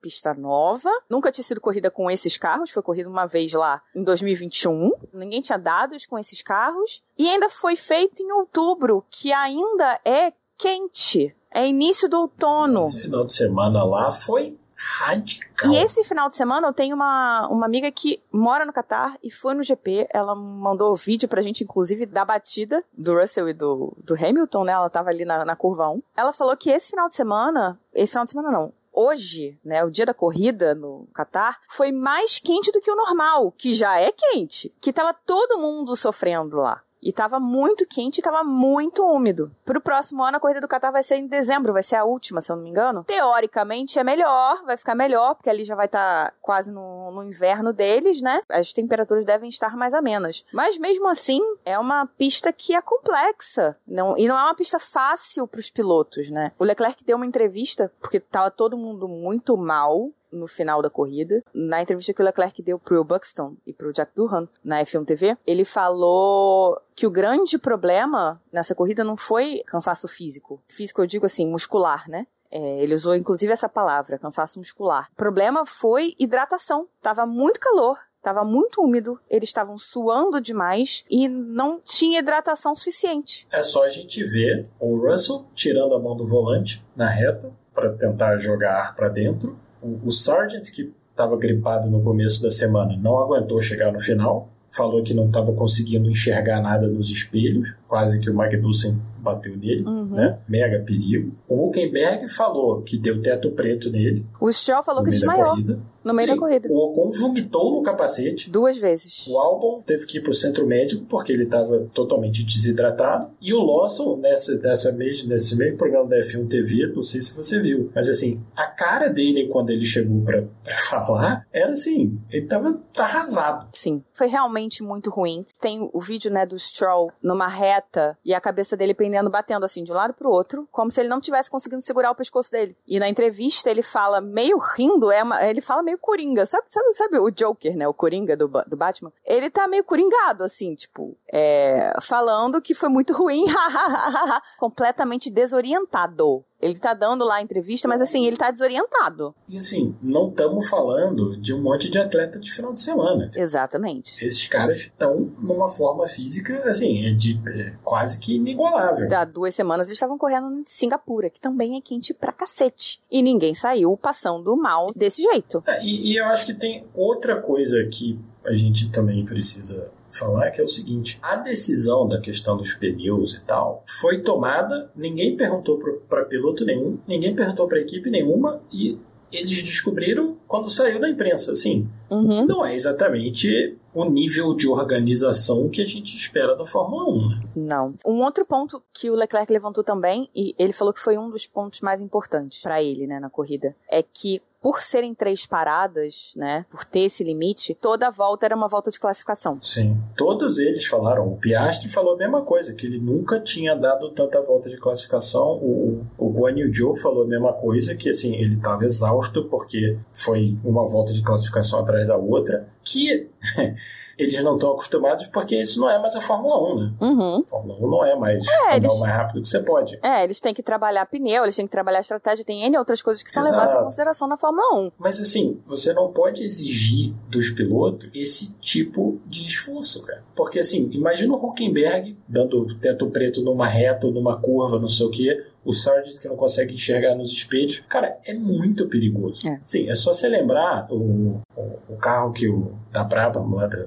Speaker 2: pista nova, nunca tinha sido corrida com esses carros, foi corrida uma vez lá em 2021. Ninguém tinha dados com esses carros e ainda foi feito em outubro, que ainda é quente. É início do outono.
Speaker 3: Esse final de semana lá foi radical.
Speaker 2: E esse final de semana eu tenho uma, uma amiga que mora no Catar e foi no GP. Ela mandou vídeo pra gente, inclusive, da batida do Russell e do, do Hamilton, né? Ela tava ali na, na curva 1. Ela falou que esse final de semana. Esse final de semana não. Hoje, né, o dia da corrida no Catar, foi mais quente do que o normal, que já é quente, que tava todo mundo sofrendo lá. E tava muito quente e tava muito úmido. Pro próximo ano, a corrida do Qatar vai ser em dezembro, vai ser a última, se eu não me engano. Teoricamente é melhor, vai ficar melhor, porque ali já vai estar quase no, no inverno deles, né? As temperaturas devem estar mais amenas. Mas mesmo assim, é uma pista que é complexa. Não, e não é uma pista fácil pros pilotos, né? O Leclerc deu uma entrevista, porque tava todo mundo muito mal no final da corrida. Na entrevista que o Leclerc deu pro Buxton e pro Jack Durham na F1 TV, ele falou que o grande problema nessa corrida não foi cansaço físico. Físico eu digo assim, muscular, né? É, ele usou inclusive essa palavra, cansaço muscular. O problema foi hidratação. Tava muito calor, tava muito úmido, eles estavam suando demais e não tinha hidratação suficiente.
Speaker 3: É só a gente ver o Russell tirando a mão do volante na reta para tentar jogar ar para dentro. O, o Sargent, que estava gripado no começo da semana, não aguentou chegar no final. Falou que não estava conseguindo enxergar nada nos espelhos. Quase que o Magnussen bateu nele,
Speaker 2: Uhum.
Speaker 3: né? Mega perigo. O Huckenberg falou que deu teto preto nele
Speaker 2: O Stroll falou que desmaiou
Speaker 3: corrida.
Speaker 2: no meio
Speaker 3: Sim,
Speaker 2: da corrida.
Speaker 3: O Ocon vomitou no capacete.
Speaker 2: Duas vezes.
Speaker 3: O Albon teve que ir pro centro médico porque ele estava totalmente desidratado. E o Lawson, nessa, dessa mês, nesse mesmo programa da F1 TV, não sei se você viu, mas assim, a cara dele quando ele chegou pra falar era assim, ele tava arrasado.
Speaker 2: Sim, foi realmente muito ruim. Tem o vídeo, né, do Stroll numa reta e a cabeça dele pendendo, batendo assim de um lado pro outro, como se ele não tivesse conseguindo segurar o pescoço dele. E na entrevista ele fala meio rindo, é uma- ele fala meio coringa, sabe, sabe, sabe o Joker, né, o coringa do, do Batman? Ele tá meio coringado, assim, tipo, é, falando que foi muito ruim, completamente desorientado. Ele tá dando lá a entrevista, mas assim, ele tá desorientado.
Speaker 3: E assim, não estamos falando de um monte de atleta de final de semana.
Speaker 2: Exatamente.
Speaker 3: Esses caras estão numa forma física, assim, é de é quase que inigualável.
Speaker 2: Há duas semanas eles estavam correndo em Singapura, que também é quente pra cacete. E ninguém saiu passando mal desse jeito.
Speaker 3: É, E, e eu acho que tem outra coisa que a gente também precisa falar, que é o seguinte: a decisão da questão dos pneus e tal foi tomada, ninguém perguntou para piloto nenhum, ninguém perguntou para equipe nenhuma e eles descobriram quando saiu da imprensa. Assim,
Speaker 2: Uhum.
Speaker 3: não é exatamente o nível de organização que a gente espera da Fórmula 1. Né?
Speaker 2: Não. Um outro ponto que o Leclerc levantou também, e ele falou que foi um dos pontos mais importantes pra ele, né, na corrida, é que por serem três paradas, né, por ter esse limite, toda volta era uma volta de classificação.
Speaker 3: Sim. Todos eles falaram. O Piastri falou a mesma coisa, que ele nunca tinha dado tanta volta de classificação. O, o Guan Yu Zhou falou a mesma coisa, que assim, ele estava exausto porque foi uma volta de classificação atrás da outra, que eles não estão acostumados porque isso não é mais a Fórmula 1, né?
Speaker 2: Uhum.
Speaker 3: A Fórmula 1 não é mais
Speaker 2: É, eles-
Speaker 3: o mais rápido que você pode.
Speaker 2: É, eles têm que trabalhar pneu, eles têm que trabalhar estratégia, tem N outras coisas que são
Speaker 3: Exato.
Speaker 2: levadas em consideração na Fórmula 1.
Speaker 3: Mas assim, você não pode exigir dos pilotos esse tipo de esforço, cara. Porque assim, imagina o Huckenberg dando teto preto numa reta ou numa curva, não sei o quê. O Sargent que não consegue enxergar nos espelhos. Cara, é muito perigoso.
Speaker 2: É.
Speaker 3: Sim, é só você lembrar o, o, o carro que o da Brabham,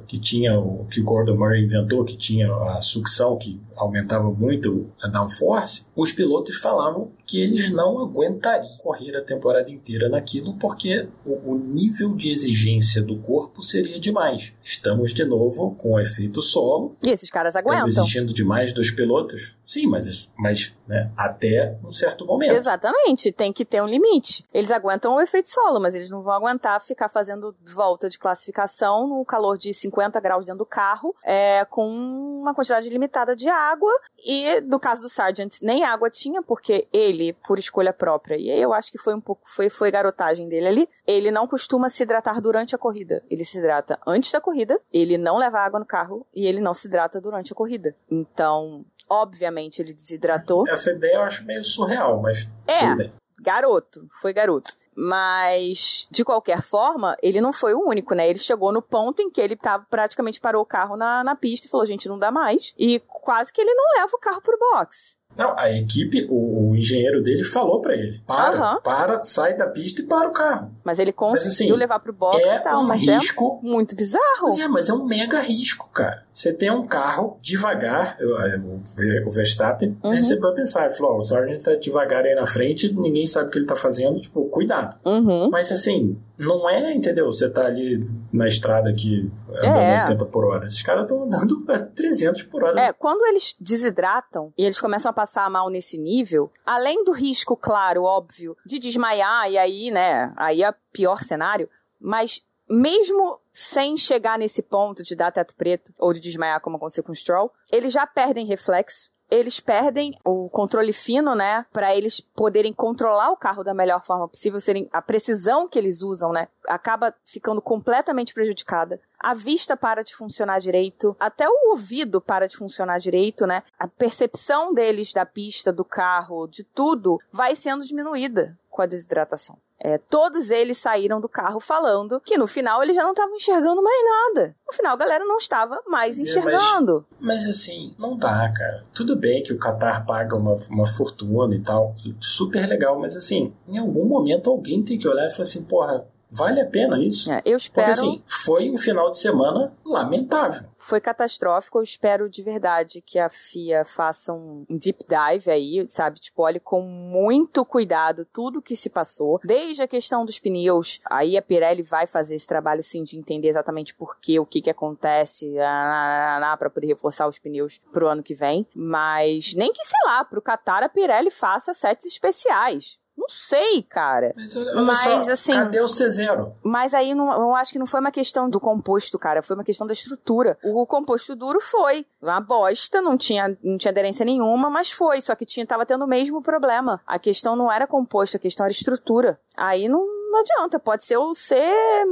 Speaker 3: que tinha o que o Gordon Murray inventou, que tinha a sucção que aumentava muito a downforce, os pilotos falavam que eles não aguentariam correr a temporada inteira naquilo porque o, o nível de exigência do corpo seria demais. Estamos de novo com o efeito solo.
Speaker 2: E esses caras aguentam.
Speaker 3: Estamos exigindo demais dos pilotos. Sim, mas, mas né, até um certo momento.
Speaker 2: Exatamente, tem que ter um limite. Eles aguentam o efeito solo, mas eles não vão aguentar ficar fazendo volta de classificação no calor de 50 graus dentro do carro, é, com uma quantidade limitada de água. E no caso do Sargent, nem água tinha, porque ele, por escolha própria, e eu acho que foi um pouco, foi, foi garotagem dele ali, ele não costuma se hidratar durante a corrida. Ele se hidrata antes da corrida, ele não leva água no carro e ele não se hidrata durante a corrida. Então, obviamente, ele desidratou.
Speaker 3: Essa ideia eu acho meio surreal, mas.
Speaker 2: É, garoto, foi garoto. Mas, de qualquer forma, ele não foi o único, né? Ele chegou no ponto em que ele tava, praticamente parou o carro na, na pista e falou: gente, não dá mais. E quase que ele não leva o carro pro box.
Speaker 3: Não, a equipe, o, o engenheiro dele falou para ele: para, uhum. para, sai da pista e para o carro.
Speaker 2: Mas ele conseguiu mas, assim, levar pro box é e tal, um mas é risco, é muito bizarro.
Speaker 3: Mas é, mas é um mega risco, cara. Você tem um carro devagar, o Verstappen, uhum. aí você vai pensar, ele falou: oh, o Sargent tá devagar aí na frente, ninguém sabe o que ele tá fazendo, tipo, cuidado.
Speaker 2: Uhum.
Speaker 3: Mas assim, não é, entendeu? Você tá ali na estrada aqui andando é. 80 por hora. Esses caras estão andando a 300 por hora.
Speaker 2: É, quando eles desidratam e eles começam a passar mal nesse nível, além do risco, claro, óbvio, de desmaiar e aí, né, aí é pior cenário, mas mesmo sem chegar nesse ponto de dar teto preto ou de desmaiar como aconteceu com o Stroll, eles já perdem reflexo eles perdem o controle fino, né, para eles poderem controlar o carro da melhor forma possível, serem a precisão que eles usam, né, acaba ficando completamente prejudicada. A vista para de funcionar direito, até o ouvido para de funcionar direito, né? A percepção deles da pista, do carro, de tudo, vai sendo diminuída com a desidratação. É, todos eles saíram do carro falando que no final eles já não estavam enxergando mais nada. No final a galera não estava mais é, enxergando.
Speaker 3: Mas, mas, assim, não dá, cara. Tudo bem que o Qatar paga uma, uma fortuna e tal, super legal, mas assim, em algum momento alguém tem que olhar e falar assim, porra, Vale a pena isso?
Speaker 2: É, eu espero. Porque,
Speaker 3: assim, foi um final de semana lamentável.
Speaker 2: Foi catastrófico. Eu espero de verdade que a FIA faça um deep dive aí, sabe? Tipo, olhe com muito cuidado tudo que se passou. Desde a questão dos pneus. Aí a Pirelli vai fazer esse trabalho, sim, de entender exatamente por quê, o que que acontece, para poder reforçar os pneus pro ano que vem. Mas nem que, sei lá, pro Qatar a Pirelli faça sets especiais não sei, cara.
Speaker 3: Mas, mas só, assim. Cadê o C0?
Speaker 2: Mas aí não, eu acho que não foi uma questão do composto, cara. Foi uma questão da estrutura. O, o composto duro foi uma bosta, não tinha, não tinha aderência nenhuma, mas foi. Só que tinha, tava tendo o mesmo problema. A questão não era composto, a questão era estrutura. Aí não, não adianta, pode ser o C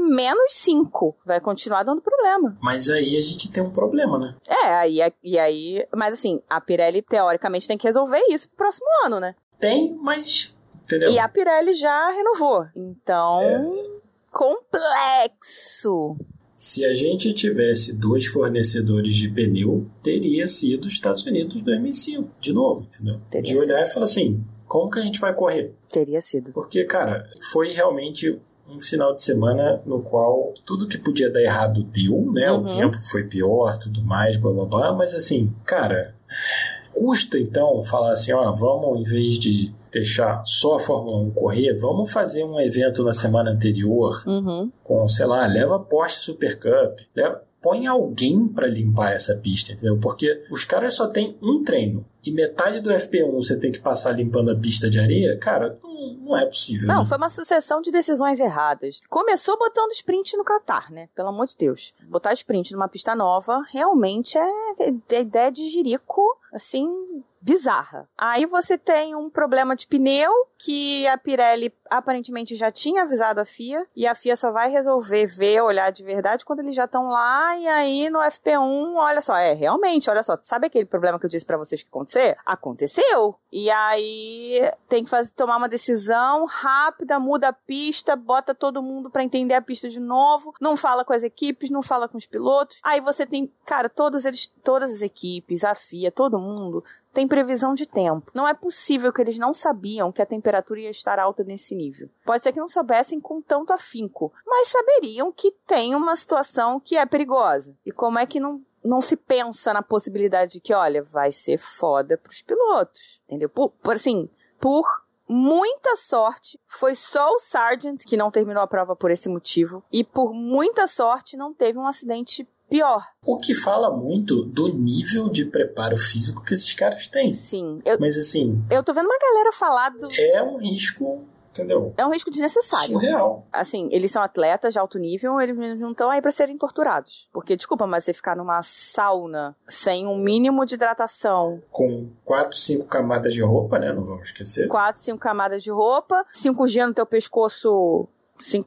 Speaker 2: menos 5. Vai continuar dando problema.
Speaker 3: Mas aí a gente tem um problema, né?
Speaker 2: É, aí, e aí. Mas assim, a Pirelli, teoricamente, tem que resolver isso pro próximo ano, né?
Speaker 3: Tem, mas Entendeu?
Speaker 2: E a Pirelli já renovou. Então, é. complexo.
Speaker 3: Se a gente tivesse dois fornecedores de pneu, teria sido Estados Unidos 2005, de novo, entendeu? Teria de olhar sido. e falar assim, como que a gente vai correr?
Speaker 2: Teria sido.
Speaker 3: Porque, cara, foi realmente um final de semana no qual tudo que podia dar errado deu, né? Uhum. O tempo foi pior, tudo mais, blá blá blá, mas assim, cara, custa então falar assim, ó, vamos em vez de deixar só a Fórmula 1 correr, vamos fazer um evento na semana anterior
Speaker 2: uhum.
Speaker 3: com, sei lá, leva Porsche Super Cup, leva, põe alguém para limpar essa pista, entendeu? Porque os caras só têm um treino e metade do FP1 você tem que passar limpando a pista de areia, cara, não, não é possível.
Speaker 2: Não,
Speaker 3: né?
Speaker 2: foi uma sucessão de decisões erradas. Começou botando sprint no Qatar, né? Pelo amor de Deus. Botar sprint numa pista nova realmente é, é, é ideia de jirico, assim, bizarra. Aí você tem um problema de pneu que a Pirelli aparentemente já tinha avisado a FIA e a FIA só vai resolver ver, olhar de verdade quando eles já estão lá e aí no FP1, olha só, é realmente, olha só, sabe aquele problema que eu disse para vocês que acontecer? Aconteceu. E aí tem que fazer tomar uma decisão rápida, muda a pista, bota todo mundo para entender a pista de novo, não fala com as equipes, não fala com os pilotos. Aí você tem, cara, todos eles, todas as equipes, a FIA, todo mundo tem previsão de tempo. Não é possível que eles não sabiam que a temperatura ia estar alta nesse nível. Pode ser que não soubessem com tanto afinco, mas saberiam que tem uma situação que é perigosa. E como é que não não se pensa na possibilidade de que, olha, vai ser foda pros pilotos, entendeu? Por, por assim, por muita sorte, foi só o Sargent que não terminou a prova por esse motivo, e por muita sorte não teve um acidente pior.
Speaker 3: O que fala muito do nível de preparo físico que esses caras têm.
Speaker 2: Sim. Eu,
Speaker 3: Mas assim.
Speaker 2: Eu tô vendo uma galera falar do.
Speaker 3: É um risco entendeu?
Speaker 2: É um risco desnecessário.
Speaker 3: Surreal.
Speaker 2: Assim, eles são atletas de alto nível, eles não estão aí para serem torturados. Porque, desculpa, mas você ficar numa sauna sem um mínimo de hidratação.
Speaker 3: Com 4, 5 camadas de roupa, né? Não vamos esquecer.
Speaker 2: 4, 5 camadas de roupa, 5G no teu pescoço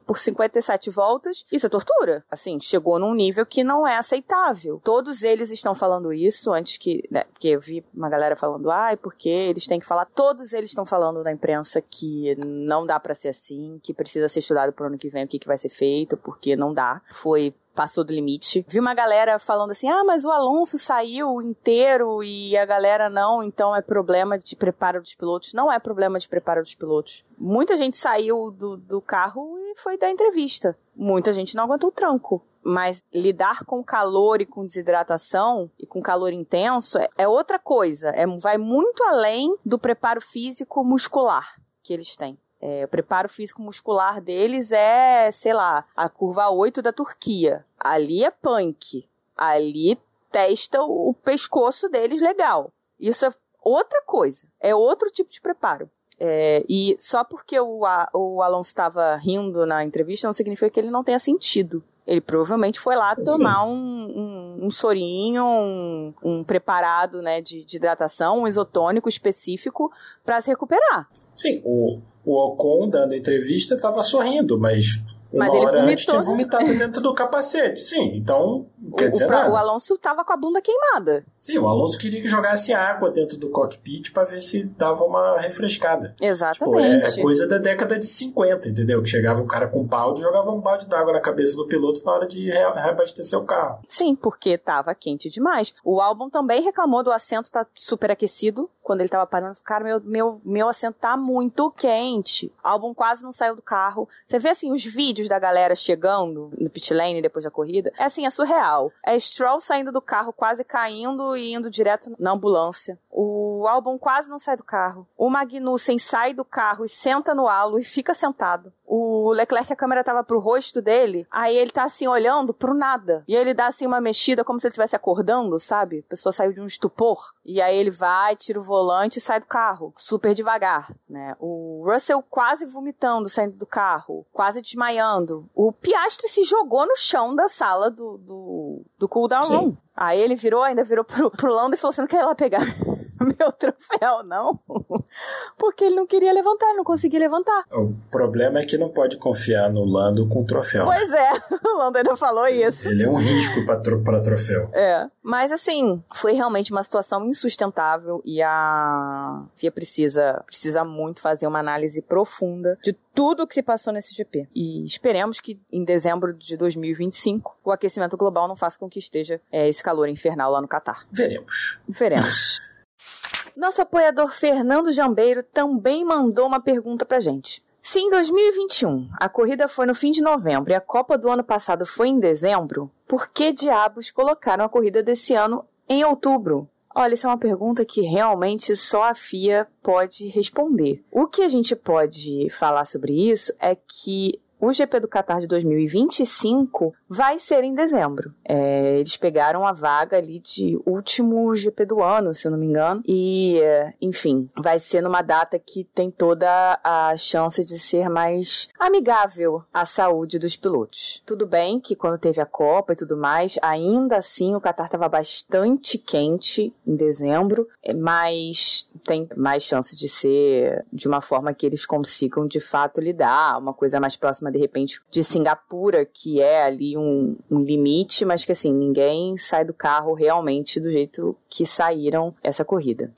Speaker 2: por 57 voltas, isso é tortura. Assim, chegou num nível que não é aceitável. Todos eles estão falando isso antes que. Né, porque eu vi uma galera falando, ai, porque eles têm que falar. Todos eles estão falando na imprensa que não dá para ser assim, que precisa ser estudado pro ano que vem o que, que vai ser feito, porque não dá. Foi passou do limite. Vi uma galera falando assim: ah, mas o Alonso saiu inteiro e a galera não, então é problema de preparo dos pilotos. Não é problema de preparo dos pilotos. Muita gente saiu do, do carro e foi dar entrevista. Muita gente não aguentou o tranco. Mas lidar com calor e com desidratação e com calor intenso é, é outra coisa. É, vai muito além do preparo físico muscular que eles têm. É, o preparo físico muscular deles é, sei lá, a curva 8 da Turquia. Ali é punk. Ali testa o pescoço deles legal. Isso é outra coisa. É outro tipo de preparo. É, e só porque o, o Alonso estava rindo na entrevista não significa que ele não tenha sentido. Ele provavelmente foi lá tomar um, um, um, sorinho, um, um preparado né, de, de, hidratação, um isotônico específico para se recuperar.
Speaker 3: Sim, o, o Ocon, dando entrevista, estava sorrindo, mas uma
Speaker 2: mas ele
Speaker 3: hora
Speaker 2: vomitou.
Speaker 3: antes tinha vomitado dentro do capacete. Sim, então quer dizer
Speaker 2: o,
Speaker 3: nada.
Speaker 2: o Alonso tava com a bunda queimada.
Speaker 3: Sim, o Alonso queria que jogasse água dentro do cockpit para ver se dava uma refrescada.
Speaker 2: Exatamente.
Speaker 3: Tipo, é, é, coisa da década de 50, entendeu? Que chegava um cara com um balde e jogava um balde d'água na cabeça do piloto na hora de reabastecer o carro.
Speaker 2: Sim, porque tava quente demais. O álbum também reclamou do assento estar tá super aquecido quando ele tava parando. Cara, meu, meu, meu assento tá muito quente. O álbum quase não saiu do carro. Você vê assim os vídeos da galera chegando no pit lane depois da corrida. É assim, é surreal. É Stroll saindo do carro, quase caindo e indo direto na ambulância. O álbum quase não sai do carro. O Magnussen sai do carro e senta no halo e fica sentado. O Leclerc, a câmera tava pro rosto dele, aí ele tá assim olhando pro nada. E ele dá assim uma mexida como se ele estivesse acordando, sabe? A pessoa saiu de um estupor. E aí ele vai, tira o volante e sai do carro, super devagar, né? O Russell quase vomitando saindo do carro, quase desmaiando. O Piastri se jogou no chão da sala do, do, do cooldown room. Aí ele virou, ainda virou pro, pro Lando e falou assim, não quer ir lá pegar meu troféu, não. Porque ele não queria levantar, ele não conseguia levantar.
Speaker 3: O problema é que não pode confiar no Lando com troféu.
Speaker 2: Pois é, o Lando ainda falou isso.
Speaker 3: Ele é um risco para tro troféu.
Speaker 2: É. Mas assim, foi realmente uma situação insustentável e a FIA precisa, precisa muito fazer uma análise profunda de tudo o que se passou nesse GP. E esperemos que em dezembro de 2025 o aquecimento global não faça com que esteja é, esse calor infernal lá no Catar.
Speaker 3: Veremos.
Speaker 2: Veremos. Nosso apoiador Fernando Jambeiro também mandou uma pergunta pra gente. Se em 2021 a corrida foi no fim de novembro e a Copa do ano passado foi em dezembro, por que diabos colocaram a corrida desse ano em outubro? Olha, isso é uma pergunta que realmente só a FIA pode responder. O que a gente pode falar sobre isso é que o GP do Qatar de 2025 vai ser em dezembro. É, eles pegaram a vaga ali de último GP do ano, se eu não me engano. E, enfim, vai ser numa data que tem toda a chance de ser mais amigável à saúde dos pilotos. Tudo bem que quando teve a Copa e tudo mais, ainda assim o Qatar estava bastante quente em dezembro, é, mas tem mais chance de ser de uma forma que eles consigam de fato lidar, uma coisa mais próxima de repente, de Singapura, que é ali um, um limite, mas que assim, ninguém sai do carro realmente do jeito que saíram essa corrida.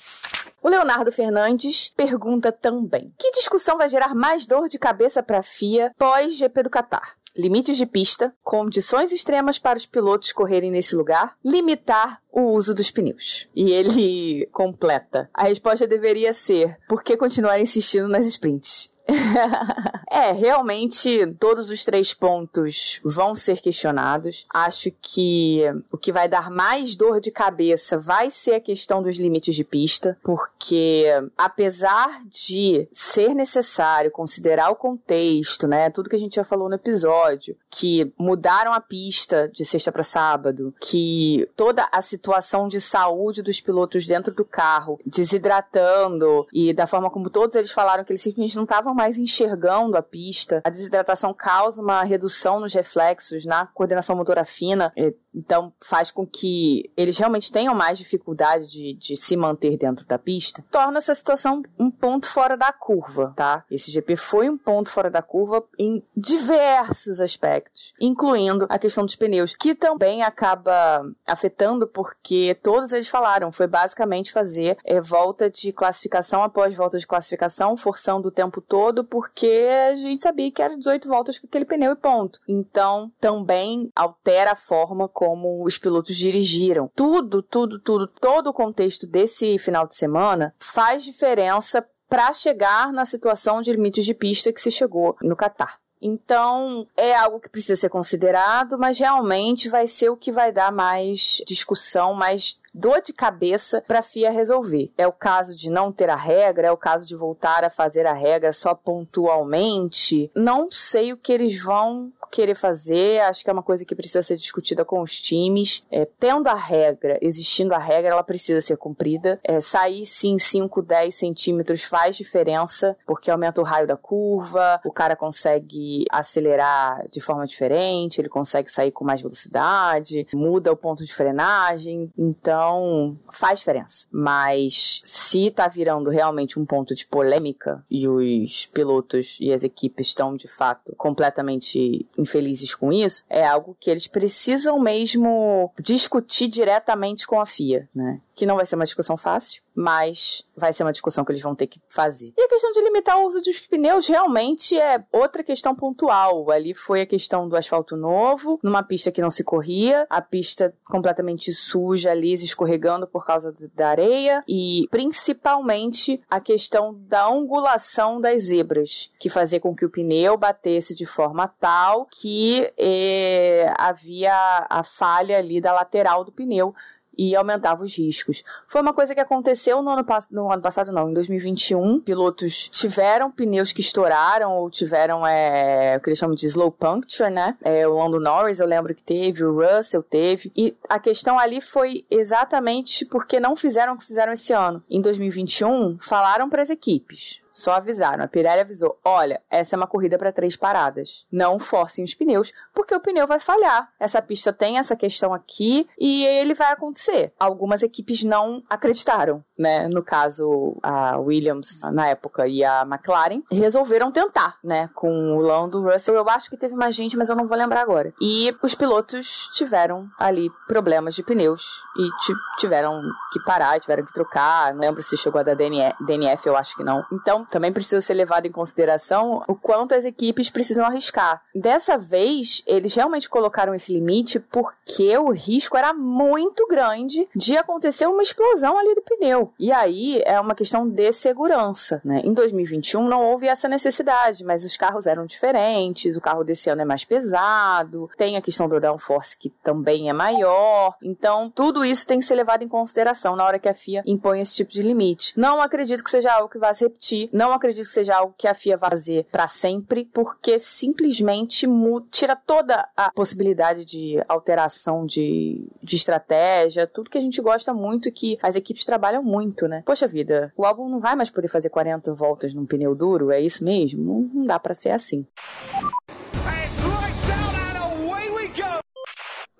Speaker 2: O Leonardo Fernandes pergunta também: que discussão vai gerar mais dor de cabeça para a FIA pós GP do Qatar? limites de pista, condições extremas para os pilotos correrem nesse lugar, limitar o uso dos pneus. E ele completa. A resposta deveria ser: por que continuar insistindo nas sprints? é, realmente todos os três pontos vão ser questionados. Acho que o que vai dar mais dor de cabeça vai ser a questão dos limites de pista, porque apesar de ser necessário considerar o contexto, né, tudo que a gente já falou no episódio, que mudaram a pista de sexta para sábado, que toda a situação de saúde dos pilotos dentro do carro, desidratando e da forma como todos eles falaram que eles simplesmente não estavam mais enxergando a pista. A desidratação causa uma redução nos reflexos, na coordenação motora fina, então faz com que eles realmente tenham mais dificuldade de, de se manter dentro da pista. Torna essa situação um ponto fora da curva, tá? Esse GP foi um ponto fora da curva em diversos aspectos, incluindo a questão dos pneus, que também acaba afetando porque todos eles falaram, foi basicamente fazer é, volta de classificação após volta de classificação, forçando o tempo todo todo porque a gente sabia que era 18 voltas com aquele pneu e ponto. Então, também altera a forma como os pilotos dirigiram. Tudo, tudo, tudo, todo o contexto desse final de semana faz diferença para chegar na situação de limites de pista que se chegou no Catar. Então, é algo que precisa ser considerado, mas realmente vai ser o que vai dar mais discussão, mais dor de cabeça para a FIA resolver. É o caso de não ter a regra, é o caso de voltar a fazer a regra só pontualmente. Não sei o que eles vão querer fazer, acho que é uma coisa que precisa ser discutida com os times. É, tendo a regra, existindo a regra, ela precisa ser cumprida. É, sair sim 5, 10 centímetros faz diferença, porque aumenta o raio da curva, o cara consegue acelerar de forma diferente, ele consegue sair com mais velocidade, muda o ponto de frenagem, então faz diferença. Mas se tá virando realmente um ponto de polêmica e os pilotos e as equipes estão de fato completamente infelizes com isso, é algo que eles precisam mesmo discutir diretamente com a FIA, né? Que não vai ser uma discussão fácil, mas vai ser uma discussão que eles vão ter que fazer. E a questão de limitar o uso dos pneus realmente é outra questão pontual. Ali foi a questão do asfalto novo, numa pista que não se corria, a pista completamente suja, lisa, escorregando por causa da areia, e principalmente a questão da angulação das zebras, que fazia com que o pneu batesse de forma tal que eh, havia a falha ali da lateral do pneu e aumentava os riscos. Foi uma coisa que aconteceu no ano, no ano passado, não, em 2021. Pilotos tiveram pneus que estouraram ou tiveram é, o que eles chamam de slow puncture, né? É, o Lando Norris, eu lembro que teve, o Russell teve. E a questão ali foi exatamente porque não fizeram o que fizeram esse ano. Em 2021, falaram para as equipes: só avisaram. A Pirelli avisou: olha, essa é uma corrida para três paradas. Não forcem os pneus, porque o pneu vai falhar. Essa pista tem essa questão aqui e ele vai acontecer. Algumas equipes não acreditaram, né? No caso, a Williams na época e a McLaren resolveram tentar, né? Com o Lando Russell. Eu acho que teve mais gente, mas eu não vou lembrar agora. E os pilotos tiveram ali problemas de pneus e tiveram que parar, tiveram que trocar. Não lembro se chegou a da DNF, eu acho que não. Então, também precisa ser levado em consideração o quanto as equipes precisam arriscar. Dessa vez, eles realmente colocaram esse limite porque o risco era muito grande de acontecer uma explosão ali do pneu. E aí é uma questão de segurança, né? Em 2021 não houve essa necessidade, mas os carros eram diferentes, o carro desse ano é mais pesado, tem a questão do downforce que também é maior. Então, tudo isso tem que ser levado em consideração na hora que a FIA impõe esse tipo de limite. Não acredito que seja algo que vá se repetir não acredito que seja algo que a FIA vai fazer para sempre, porque simplesmente tira toda a possibilidade de alteração de, de estratégia, tudo que a gente gosta muito e que as equipes trabalham muito, né? Poxa vida, o álbum não vai mais poder fazer 40 voltas num pneu duro, é isso mesmo? Não, não dá para ser assim.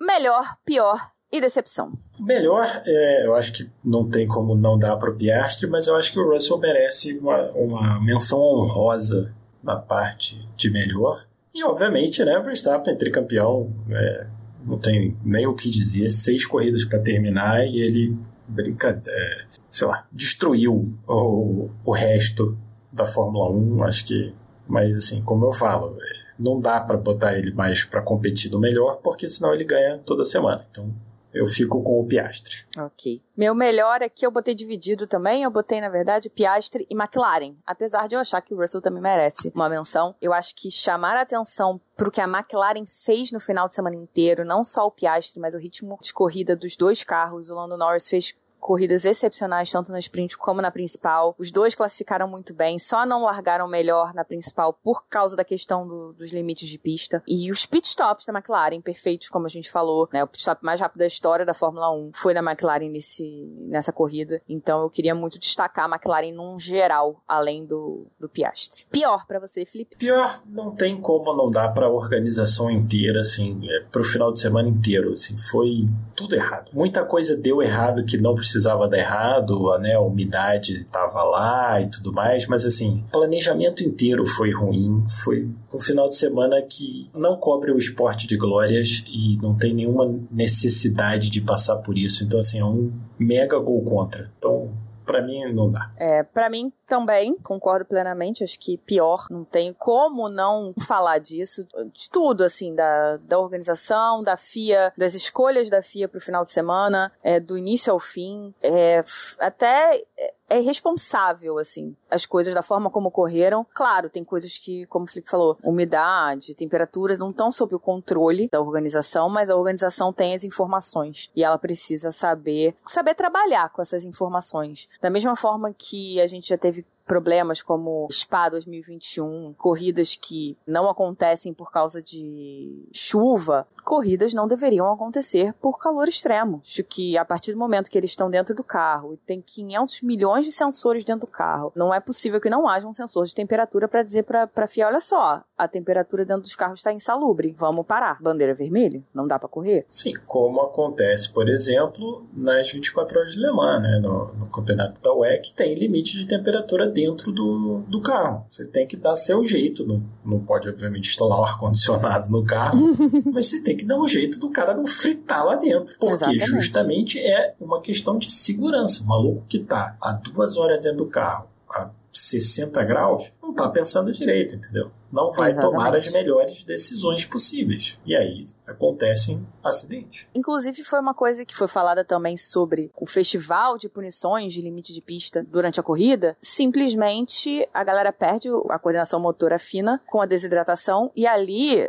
Speaker 2: Melhor, pior e decepção.
Speaker 3: Melhor, é, eu acho que não tem como não dar para o Piastri, mas eu acho que o Russell merece uma, uma menção honrosa na parte de melhor. E, obviamente, né, Verstappen, tricampeão, é, não tem nem o que dizer. Seis corridas para terminar e ele, brinca, é, sei lá, destruiu o, o resto da Fórmula 1. Acho que, mas assim, como eu falo, não dá para botar ele mais para competir no melhor, porque senão ele ganha toda semana. Então eu fico com o Piastre.
Speaker 2: Ok. Meu melhor aqui eu botei dividido também. Eu botei, na verdade, Piastre e McLaren. Apesar de eu achar que o Russell também merece uma menção. Eu acho que chamar a atenção pro que a McLaren fez no final de semana inteiro, não só o Piastre, mas o ritmo de corrida dos dois carros. O Lando Norris fez corridas excepcionais, tanto na sprint como na principal. Os dois classificaram muito bem, só não largaram melhor na principal por causa da questão do, dos limites de pista. E os pitstops da McLaren, perfeitos, como a gente falou, né? O pitstop mais rápido da história da Fórmula 1 foi na McLaren nesse, nessa corrida. Então eu queria muito destacar a McLaren num geral, além do, do Piastre. Pior para você, Felipe?
Speaker 3: Pior, não tem como não dar para a organização inteira, assim, é, pro final de semana inteiro, assim, foi tudo errado. Muita coisa deu errado que não precisava precisava dar errado, né, a umidade estava lá e tudo mais, mas assim, o planejamento inteiro foi ruim, foi um final de semana que não cobre o esporte de glórias e não tem nenhuma necessidade de passar por isso, então assim, é um mega gol contra. Então, para mim não dá.
Speaker 2: É, para mim também, concordo plenamente, acho que pior, não tem como não falar disso, de tudo, assim, da, da organização, da FIA, das escolhas da FIA pro final de semana, é, do início ao fim, é, até é, irresponsável, assim, as coisas da forma como ocorreram. Claro, tem coisas que, como o Felipe falou, umidade, temperaturas não estão sob o controle da organização, mas a organização tem as informações e ela precisa saber, saber trabalhar com essas informações. Da mesma forma que a gente já teve of problemas como Spa 2021, corridas que não acontecem por causa de chuva, corridas não deveriam acontecer por calor extremo. Acho que a partir do momento que eles estão dentro do carro e tem 500 milhões de sensores dentro do carro, não é possível que não haja um sensor de temperatura para dizer para a FIA, olha só, a temperatura dentro dos carros está insalubre, vamos parar. Bandeira vermelha, não dá para correr.
Speaker 3: Sim, como acontece, por exemplo, nas 24 horas de Le Mans, né, no, no campeonato da WEC, tem limite de temperatura dentro do, do carro. Você tem que dar seu jeito. Não, não pode, obviamente, instalar o ar-condicionado no carro, mas você tem que dar um jeito do cara não fritar lá dentro. Porque Exatamente. justamente é uma questão de segurança. O maluco que tá a duas horas dentro do carro, a 60 graus, não tá pensando direito, entendeu? Não vai Exatamente. tomar as melhores decisões possíveis. E aí acontecem acidentes.
Speaker 2: Inclusive, foi uma coisa que foi falada também sobre o festival de punições de limite de pista durante a corrida. Simplesmente a galera perde a coordenação motora fina com a desidratação e ali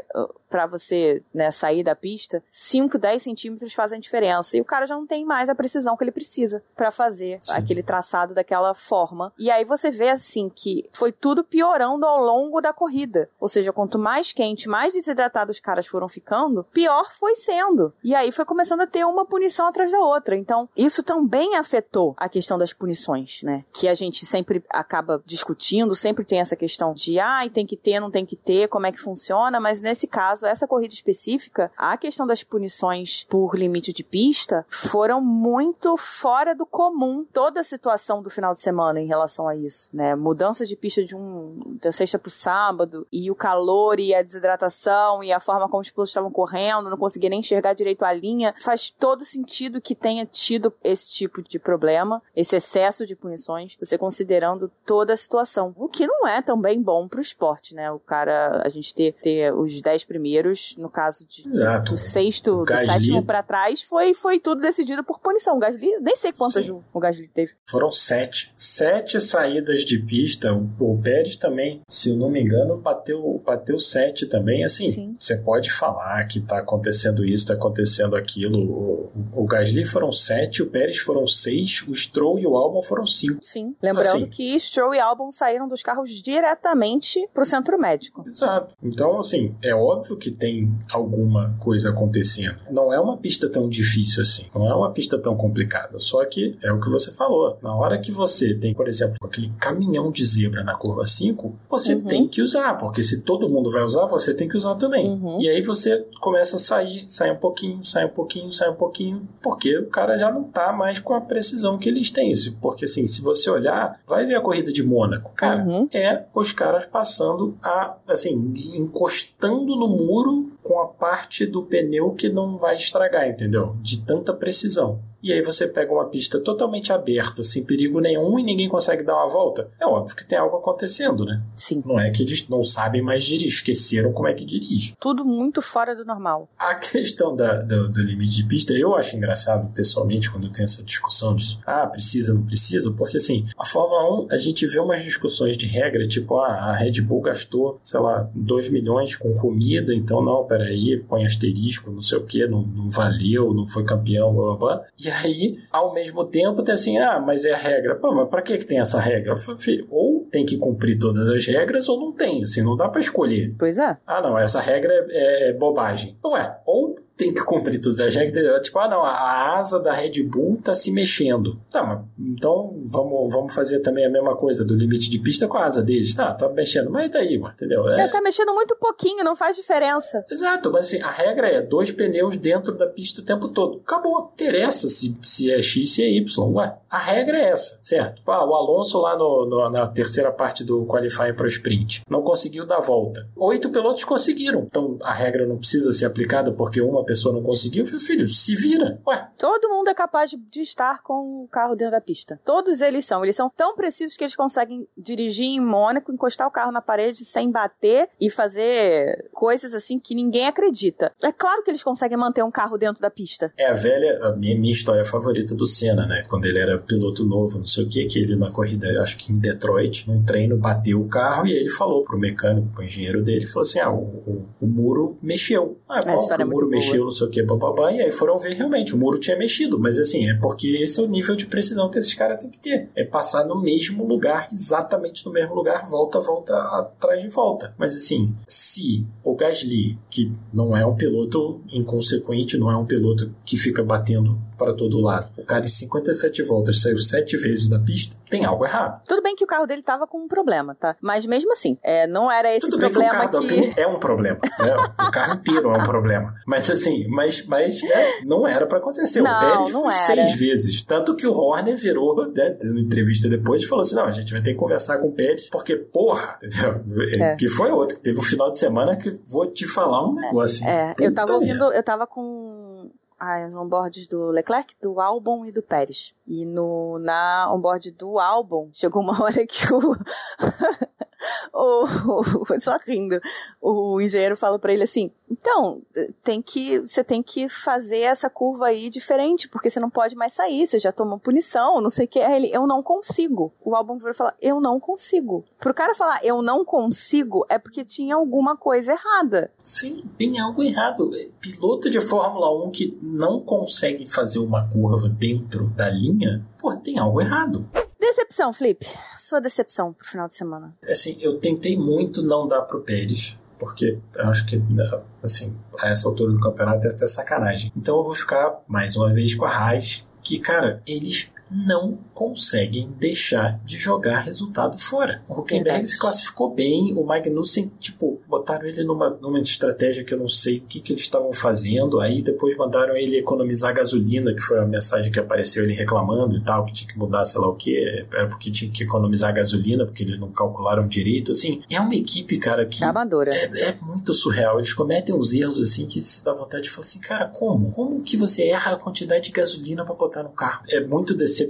Speaker 2: para você né, sair da pista, 5, 10 centímetros fazem diferença. E o cara já não tem mais a precisão que ele precisa para fazer Sim. aquele traçado daquela forma. E aí você vê assim que foi tudo piorando ao longo da corrida. Ou seja, quanto mais quente, mais desidratados os caras foram ficando, pior foi sendo. E aí foi começando a ter uma punição atrás da outra. Então, isso também afetou a questão das punições, né? Que a gente sempre acaba discutindo, sempre tem essa questão de, ah, tem que ter, não tem que ter, como é que funciona, mas nesse caso, essa corrida específica, a questão das punições por limite de pista foram muito fora do comum toda a situação do final de semana em relação a isso, né? Mudança de pista de um da sexta pro sábado e o calor e a desidratação e a forma como os pilotos estavam correndo não conseguia nem enxergar direito a linha. Faz todo sentido que tenha tido esse tipo de problema, esse excesso de punições, você considerando toda a situação. O que não é também bom pro esporte, né? O cara, a gente ter, ter os dez primeiros, no caso de,
Speaker 3: Exato.
Speaker 2: do sexto, do sétimo para trás, foi, foi tudo decidido por punição. O Gasly, nem sei quantas Sim. o Gasly teve.
Speaker 3: Foram sete. Sete saídas de pista. O, o Pérez também, se eu não me engano, bateu, bateu sete também. Assim, Sim. você pode falar que tá acontecendo isso, tá acontecendo aquilo. O, o Gasly foram sete, o Pérez foram seis, o Stroll e o Albon foram cinco.
Speaker 2: Sim, lembrando assim, que Stroll e Albon saíram dos carros diretamente pro centro médico.
Speaker 3: Exato. Então, assim, é óbvio que tem alguma coisa acontecendo. Não é uma pista tão difícil assim, não é uma pista tão complicada, só que é o que você falou. Na hora que você tem, por exemplo, aquele caminhão de zebra na curva 5, você uhum. tem que usar, porque se todo mundo vai usar, você tem que usar também. Uhum. E aí você começa a sair, sai um pouquinho, sai um pouquinho, sai um pouquinho, porque o cara já não tá mais com a precisão que eles têm. Isso, porque assim, se você olhar, vai ver a corrida de Mônaco, cara, uhum. é os caras passando a, assim, encostando no muro com a parte do pneu que não vai estragar, entendeu? De tanta precisão e aí você pega uma pista totalmente aberta, sem perigo nenhum, e ninguém consegue dar uma volta, é óbvio que tem algo acontecendo, né?
Speaker 2: Sim.
Speaker 3: Não é que eles não sabem mais dirigir, esqueceram como é que dirige.
Speaker 2: Tudo muito fora do normal.
Speaker 3: A questão da, do, do, limite de pista, eu acho engraçado, pessoalmente, quando tem essa discussão de ah, precisa, não precisa, porque assim, a Fórmula 1, a gente vê umas discussões de regra, tipo, ah, a Red Bull gastou, sei lá, 2 milhões com comida, então não, peraí, põe asterisco, não sei o que, não, não valeu, não foi campeão, blá blá blá. E aí, ao mesmo tempo, tem assim, ah, mas é a regra. Pô, mas pra que, que tem essa regra? Filho, ou tem que cumprir todas as regras ou não tem, assim, não dá para escolher.
Speaker 2: Pois é.
Speaker 3: Ah, não, essa regra é, é bobagem. Ué, ou tem que cumprir todas as regras. Tipo, ah, não, a asa da Red Bull tá se mexendo. Tá, mas então vamos, vamos fazer também a mesma coisa do limite de pista com a asa deles. Tá, tá mexendo, mas daí, mano, entendeu?
Speaker 2: É... tá mexendo muito pouquinho, não faz diferença.
Speaker 3: Exato, mas assim, a regra é dois pneus dentro da pista o tempo todo. Acabou, interessa se, se é X, se é Y. Ué, a regra é essa, certo? Ah, o Alonso lá no, no, na terceira parte do qualifying para o sprint não conseguiu dar volta. Oito pilotos conseguiram. Então a regra não precisa ser aplicada porque uma pessoa não conseguiu, filho, se vira. Ué.
Speaker 2: Todo mundo é capaz de estar com o carro dentro da pista. Todos eles são. Eles são tão precisos que eles conseguem dirigir em Mônaco, encostar o carro na parede sem bater e fazer coisas assim que ninguém acredita. É claro que eles conseguem manter um carro dentro da pista.
Speaker 3: É a velha, a minha, minha história favorita do Senna, né? Quando ele era piloto novo, não sei o que, que ele na corrida, acho que em Detroit, num treino, bateu o carro e ele falou pro mecânico, pro engenheiro dele, falou assim: ah, o, o, o muro mexeu. Ah, qual que o muro mexeu, boa. não sei o que, bababá, e aí foram ver realmente, o muro tinha mexido, mas assim, é porque esse é o nível de precisão que esses caras têm que ter. É passar no mesmo lugar, exatamente no mesmo lugar, volta, volta, atrás de volta. Mas assim, se o Gasly, que não é um piloto inconsequente, não é um piloto que fica batendo para todo lado, o cara em 57 voltas saiu sete vezes da pista, tem algo errado.
Speaker 2: Tudo bem que o carro dele tava com um problema, tá? Mas mesmo assim, é, não era esse Tudo problema
Speaker 3: bem que... O carro que... é um problema, né? o carro inteiro é um problema. Mas assim, mas, mas é, não era para acontecer. Não, o Pérez foi seis vezes. Tanto que o Horner virou, né, na entrevista depois, e falou assim, não, a gente vai ter que conversar com o Pérez, porque, porra, entendeu? É. Que foi outro, que teve um final de semana que vou te falar um negócio.
Speaker 2: É, eu tava ouvindo, eu tava com as onboards do Leclerc, do Albon e do Pérez. E no, na onboard do Albon, chegou uma hora que o. o, o, só rindo. O engenheiro fala para ele assim: então, tem que, você tem que fazer essa curva aí diferente, porque você não pode mais sair, você já tomou punição, não sei o que. Aí ele, eu não consigo. O álbum vai falar, eu não consigo. Pro cara falar, eu não consigo, é porque tinha alguma coisa errada.
Speaker 3: Sim, tem algo errado. Piloto de Fórmula 1 que não consegue fazer uma curva dentro da linha, pô, tem algo errado.
Speaker 2: Decepção, Flip. Sua decepção pro final de semana.
Speaker 3: Assim, eu tentei muito não dar pro Pérez porque eu acho que, assim, a essa altura do campeonato é até sacanagem. Então eu vou ficar mais uma vez com a Haas, que, cara, eles não conseguem deixar de jogar resultado fora. O Huckenberg se classificou bem, o Magnussen, tipo, botaram ele numa, numa estratégia que eu não sei o que, que eles estavam fazendo, aí depois mandaram ele economizar gasolina, que foi a mensagem que apareceu ele reclamando e tal, que tinha que mudar, sei lá o que, era porque tinha que economizar gasolina, porque eles não calcularam direito, assim, é uma equipe, cara, que...
Speaker 2: Amadora.
Speaker 3: É, é muito surreal, eles cometem uns erros, assim, que se dá vontade de falar assim, cara, como? Como que você erra a quantidade de gasolina para botar no carro? É muito decepcionante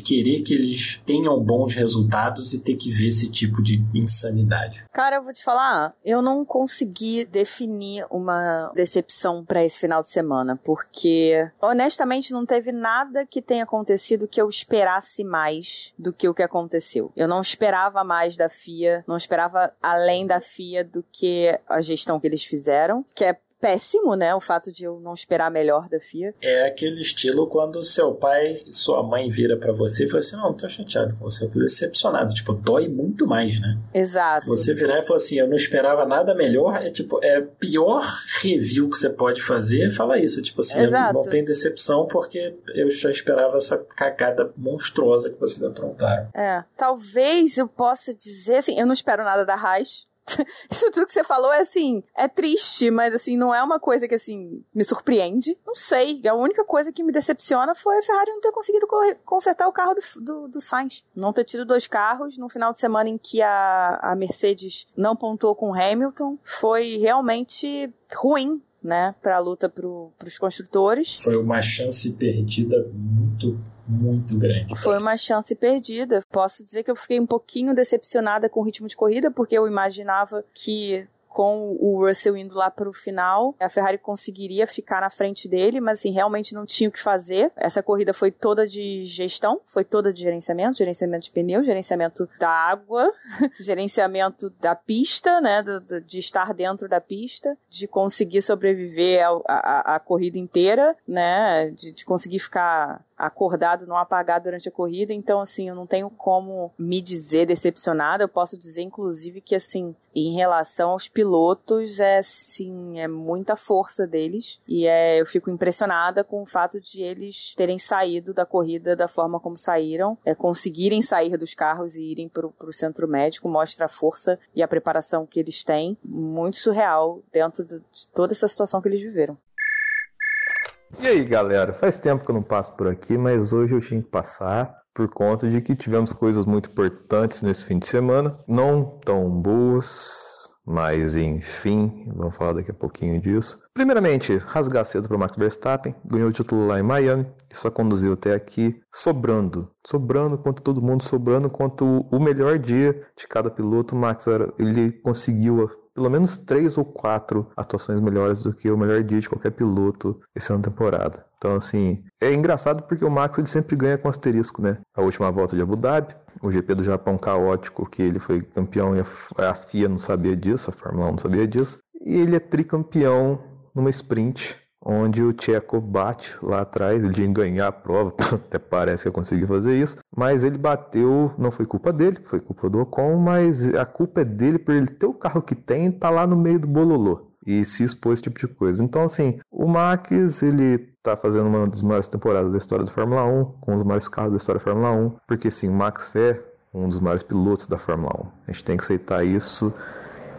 Speaker 3: querer que eles tenham bons resultados e ter que ver esse tipo de insanidade.
Speaker 2: Cara, eu vou te falar, eu não consegui definir uma decepção para esse final de semana, porque honestamente não teve nada que tenha acontecido que eu esperasse mais do que o que aconteceu. Eu não esperava mais da FIA, não esperava além da FIA do que a gestão que eles fizeram, que é péssimo, né? O fato de eu não esperar melhor da FIA.
Speaker 3: É aquele estilo quando seu pai e sua mãe vira para você e fala assim: Não, tô chateado com você, tô decepcionado. Tipo, dói muito mais, né?
Speaker 2: Exato.
Speaker 3: Você virar e falar assim: Eu não esperava nada melhor. É tipo, é pior review que você pode fazer é falar isso. Tipo assim, Exato. não tem decepção porque eu já esperava essa cagada monstruosa que vocês aprontaram.
Speaker 2: É. Talvez eu possa dizer assim: Eu não espero nada da Raiz Isso tudo que você falou é assim, é triste, mas assim, não é uma coisa que assim me surpreende. Não sei. A única coisa que me decepciona foi a Ferrari não ter conseguido consertar o carro do, do, do Sainz. Não ter tido dois carros no final de semana em que a, a Mercedes não pontuou com o Hamilton. Foi realmente ruim né, para a luta para os construtores.
Speaker 3: Foi uma chance perdida muito muito grande.
Speaker 2: Foi uma chance perdida. Posso dizer que eu fiquei um pouquinho decepcionada com o ritmo de corrida, porque eu imaginava que com o Russell indo lá para o final, a Ferrari conseguiria ficar na frente dele, mas assim, realmente não tinha o que fazer. Essa corrida foi toda de gestão, foi toda de gerenciamento, gerenciamento de pneu, gerenciamento da água, gerenciamento da pista, né, de, de, estar dentro da pista, de conseguir sobreviver à corrida inteira, né, de, de conseguir ficar acordado, não apagado durante a corrida. Então, assim, eu não tenho como me dizer decepcionada. Eu posso dizer, inclusive, que, assim, em relação aos pilotos, é, sim, é muita força deles. E é, eu fico impressionada com o fato de eles terem saído da corrida da forma como saíram, é, conseguirem sair dos carros e irem para o centro médico. Mostra a força e a preparação que eles têm. Muito surreal dentro de toda essa situação que eles viveram.
Speaker 1: E aí, galera? Faz tempo que eu não passo por aqui, mas hoje eu tinha que passar por conta de que tivemos coisas muito importantes nesse fim de semana, não tão boas, mas enfim, vamos falar daqui a pouquinho disso. Primeiramente, rasgar cedo para Max Verstappen, ganhou o título lá em Miami e só conduziu até aqui sobrando, sobrando quanto todo mundo, sobrando quanto o melhor dia de cada piloto. Max era, ele conseguiu pelo menos três ou quatro atuações melhores do que o melhor dia de qualquer piloto esse ano temporada. Então, assim, é engraçado porque o Max ele sempre ganha com asterisco, né? A última volta de Abu Dhabi, o GP do Japão caótico, que ele foi campeão e a FIA não sabia disso, a Fórmula 1 não sabia disso. E ele é tricampeão numa sprint onde o Tcheco bate lá atrás, ele tinha ganhar a prova, até parece que eu consegui fazer isso, mas ele bateu, não foi culpa dele, foi culpa do Ocon, mas a culpa é dele por ele ter o carro que tem e tá lá no meio do bololô e se expor esse tipo de coisa. Então, assim, o Max, ele tá fazendo uma das maiores temporadas da história da Fórmula 1, com os maiores carros da história da Fórmula 1, porque, sim, o Max é um dos maiores pilotos da Fórmula 1. A gente tem que aceitar isso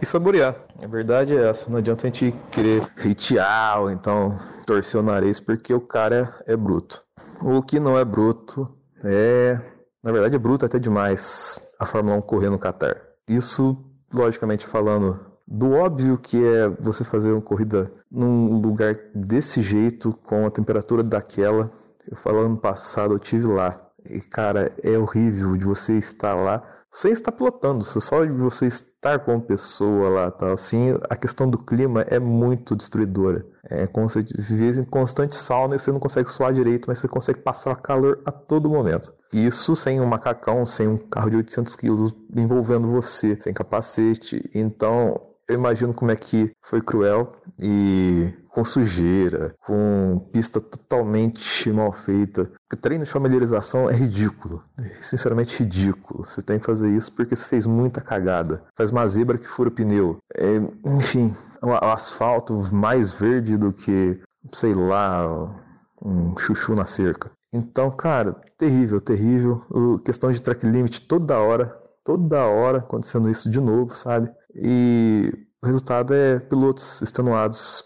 Speaker 1: e saborear. A verdade é essa, não adianta a gente querer hatear ou então torcer o nariz porque o cara é bruto. O que não é bruto é, na verdade é bruto até demais a Fórmula 1 correr no Qatar. Isso, logicamente falando, do óbvio que é você fazer uma corrida num lugar desse jeito, com a temperatura daquela. Eu falando no passado, eu tive lá. E cara, é horrível de você estar lá sem estar pilotando, só de você estar com a pessoa lá, tal, assim, a questão do clima é muito destruidora. É como se você vivesse em constante sauna e você não consegue suar direito, mas você consegue passar calor a todo momento. Isso sem um macacão, sem um carro de 800 quilos envolvendo você, sem capacete. Então, eu imagino como é que foi cruel e com sujeira, com pista totalmente mal feita. Treino de familiarização é ridículo, sinceramente ridículo. Você tem que fazer isso porque você fez muita cagada. Faz uma zebra que fura o pneu. É, enfim, o asfalto mais verde do que, sei lá, um chuchu na cerca. Então, cara, terrível, terrível. O, questão de track limit toda hora, toda hora acontecendo isso de novo, sabe? E o resultado é pilotos extenuados,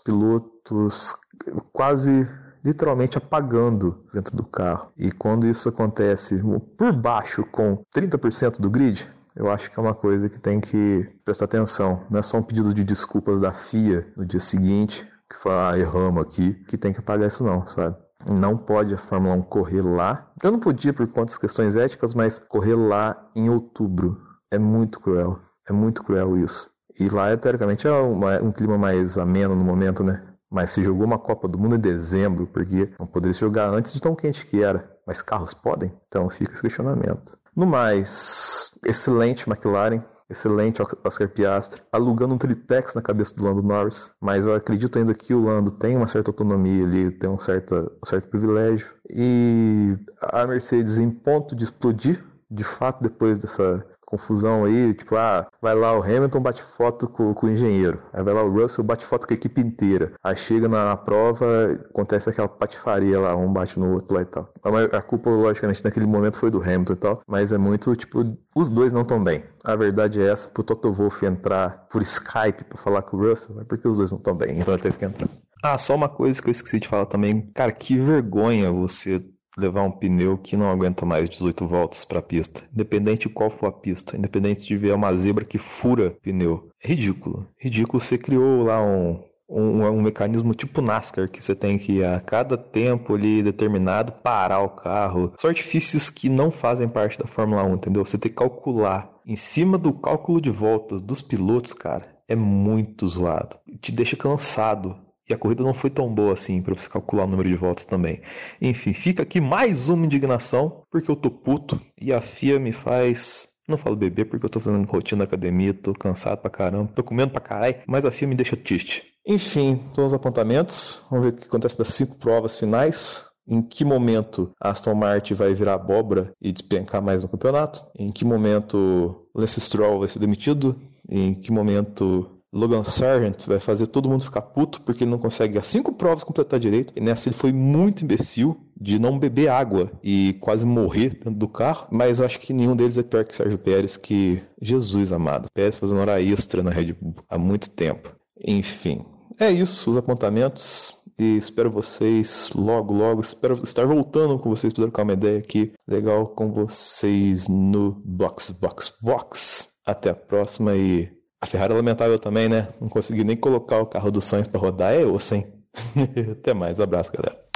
Speaker 1: quase literalmente apagando dentro do carro. E quando isso acontece por baixo com 30% do grid, eu acho que é uma coisa que tem que prestar atenção. Não é só um pedido de desculpas da FIA no dia seguinte, que fala, ah, erramos aqui, que tem que apagar isso não, sabe? Não pode a Fórmula 1 correr lá. Eu não podia por conta das questões éticas, mas correr lá em outubro é muito cruel. É muito cruel isso. E lá, teoricamente, é um clima mais ameno no momento, né? Mas se jogou uma Copa do Mundo em dezembro, porque não poderia jogar antes de tão quente que era. Mas carros podem? Então fica esse questionamento. No mais, excelente McLaren, excelente Oscar Piastri, alugando um triplex na cabeça do Lando Norris, mas eu acredito ainda que o Lando tem uma certa autonomia ali, tem um certo, um certo privilégio. E a Mercedes em ponto de explodir, de fato, depois dessa confusão aí, tipo, ah, vai lá o Hamilton bate foto com, com o engenheiro, aí vai lá o Russell bate foto com a equipe inteira, aí chega na prova, acontece aquela patifaria lá, um bate no outro lá e tal. A, culpa, logicamente, naquele momento foi do Hamilton e tal, mas é muito, tipo, os dois não estão bem. A verdade é essa, pro Toto Wolff entrar por Skype pra falar com o Russell, é porque os dois não estão bem, então ele teve que entrar. Ah, só uma coisa que eu esqueci de falar também. Cara, que vergonha você levar um pneu que não aguenta mais 18 voltas para a pista, independente de qual for a pista, independente de ver uma zebra que fura pneu. Ridículo. Ridículo. Você criou lá um, um, um, mecanismo tipo NASCAR, que você tem que a cada tempo ali determinado parar o carro. São artifícios que não fazem parte da Fórmula 1, entendeu? Você tem que calcular em cima do cálculo de voltas dos pilotos, cara, é muito zoado. Te deixa cansado. E a corrida não foi tão boa assim para você calcular o número de voltas também. Enfim, fica aqui mais uma indignação, porque eu tô puto e a FIA me faz. Não falo beber porque eu tô fazendo rotina na academia, tô cansado pra caramba, tô comendo pra caralho, mas a FIA me deixa triste. Enfim, todos os apontamentos. Vamos ver o que acontece das cinco provas finais. Em que momento Aston Martin vai virar abóbora e despencar mais no campeonato? Em que momento Lance Stroll vai ser demitido? Em que momento Logan Sargent vai fazer todo mundo ficar puto porque ele não consegue as cinco provas completar direito. E nessa ele foi muito imbecil de não beber água e quase morrer dentro do carro. Mas eu acho que nenhum deles é pior que Sérgio Pérez, que Jesus amado. Pérez fazendo hora extra na Red Bull há muito tempo. Enfim, é isso, os apontamentos. E espero vocês logo, logo. Espero estar voltando com vocês para trocar uma ideia aqui legal com vocês no Box, Box, Box. Até a próxima e a Ferrari é lamentável também, né? Não consegui nem colocar o carro do Sainz para rodar, é osso, hein? Até mais, abraço, galera.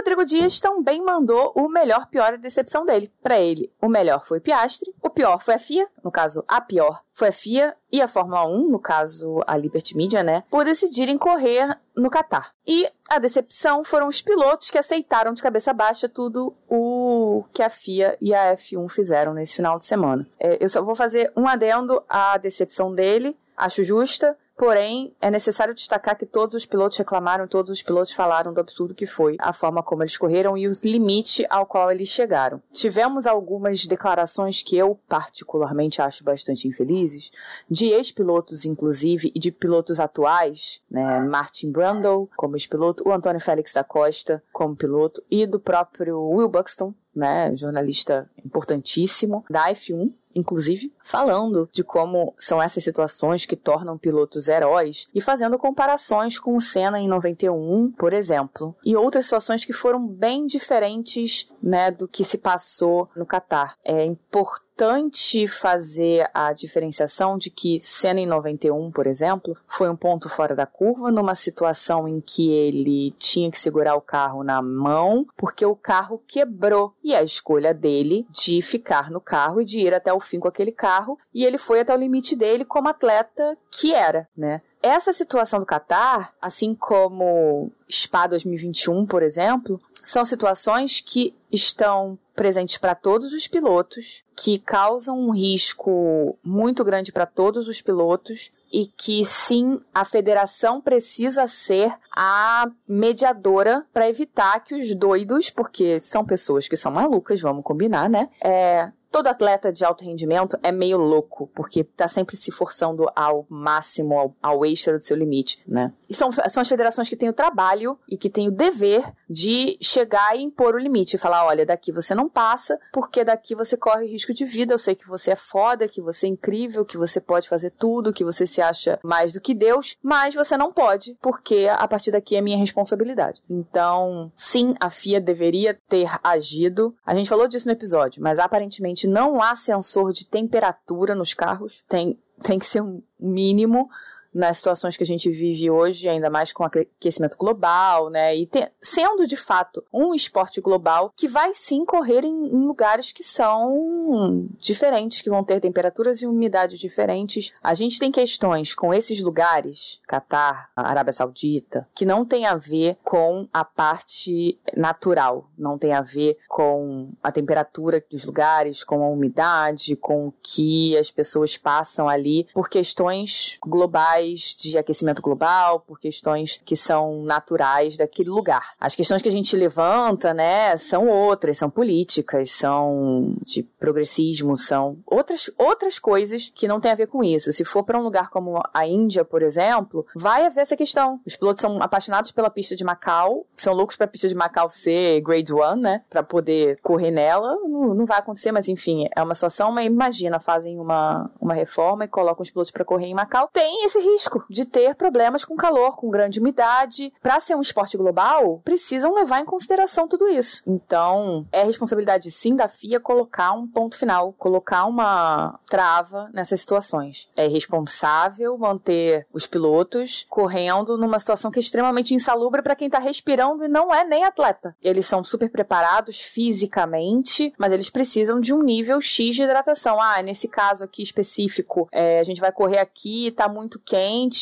Speaker 2: Rodrigo Dias também mandou o melhor, pior e decepção dele. Para ele, o melhor foi Piastre, o pior foi a FIA, no caso, a pior foi a FIA e a Fórmula 1, no caso a Liberty Media, né, por decidirem correr no Catar. E a decepção foram os pilotos que aceitaram de cabeça baixa tudo o que a FIA e a F1 fizeram nesse final de semana. É, eu só vou fazer um adendo à decepção dele, acho justa, Porém, é necessário destacar que todos os pilotos reclamaram, todos os pilotos falaram do absurdo que foi a forma como eles correram e o limite ao qual eles chegaram. Tivemos algumas declarações que eu particularmente acho bastante infelizes, de ex-pilotos inclusive e de pilotos atuais, né, Martin Brundle como ex-piloto, o Antônio Félix da Costa como piloto e do próprio Will Buxton, né, jornalista importantíssimo da F1, inclusive, falando de como são essas situações que tornam pilotos heróis e fazendo comparações com o Senna em 91, por exemplo, e outras situações que foram bem diferentes, né, do que se passou no Catar. É importante importante fazer a diferenciação de que Senna em 91, por exemplo, foi um ponto fora da curva, numa situação em que ele tinha que segurar o carro na mão, porque o carro quebrou. E a escolha dele de ficar no carro e de ir até o fim com aquele carro, e ele foi até o limite dele como atleta que era, né? Essa situação do Qatar, assim como Spa 2021, por exemplo, são situações que estão presentes para todos os pilotos, que causam um risco muito grande para todos os pilotos e que sim, a federação precisa ser a mediadora para evitar que os doidos, porque são pessoas que são malucas, vamos combinar, né? É, todo atleta de alto rendimento é meio louco, porque tá sempre se forçando ao máximo, ao, ao extra do seu limite, né? E são, são as federações que têm o trabalho e que têm o dever de chegar e impor o limite, e falar, olha, daqui você não passa, porque daqui você corre risco de vida, eu sei que você é foda, que você é incrível, que você pode fazer tudo, que você se acha mais do que Deus, mas você não pode, porque a partir daqui é minha responsabilidade. Então, sim, a FIA deveria ter agido. A gente falou disso no episódio, mas aparentemente não há sensor de temperatura nos carros, tem, tem que ser um mínimo nas situações que a gente vive hoje, ainda mais com aquecimento global, né? E sendo de fato um esporte global que vai sim correr em, em, lugares que são diferentes, que vão ter temperaturas e umidades diferentes. A gente tem questões com esses lugares, Catar, Arábia Saudita, que não tem a ver com a parte natural, não tem a ver com a temperatura dos lugares, com a umidade, com o que as pessoas passam ali por questões globais globais, de aquecimento global, por questões que são naturais daquele lugar. As questões que a gente levanta, né, são outras, são políticas, são de progressismo, são outras, outras coisas que não tem a ver com isso. Se for para um lugar como a Índia, por exemplo, vai haver essa questão. Os pilotos são apaixonados pela pista de Macau, são loucos para a pista de Macau ser grade one, né, para poder correr nela. Não, não vai acontecer, mas enfim, é uma situação, mas imagina, fazem uma, uma reforma e colocam os pilotos para correr em Macau. Tem esse risco de ter problemas com calor, com grande umidade. Para ser um esporte global, precisam levar em consideração tudo isso. Então, é responsabilidade sim da FIA colocar um ponto final, colocar uma trava nessas situações. É responsável manter os pilotos correndo numa situação que é extremamente insalubre para quem está respirando e não é nem atleta. Eles são super preparados fisicamente, mas eles precisam de um nível X de hidratação. Ah, nesse caso aqui específico, é, a gente vai correr aqui, tá muito quente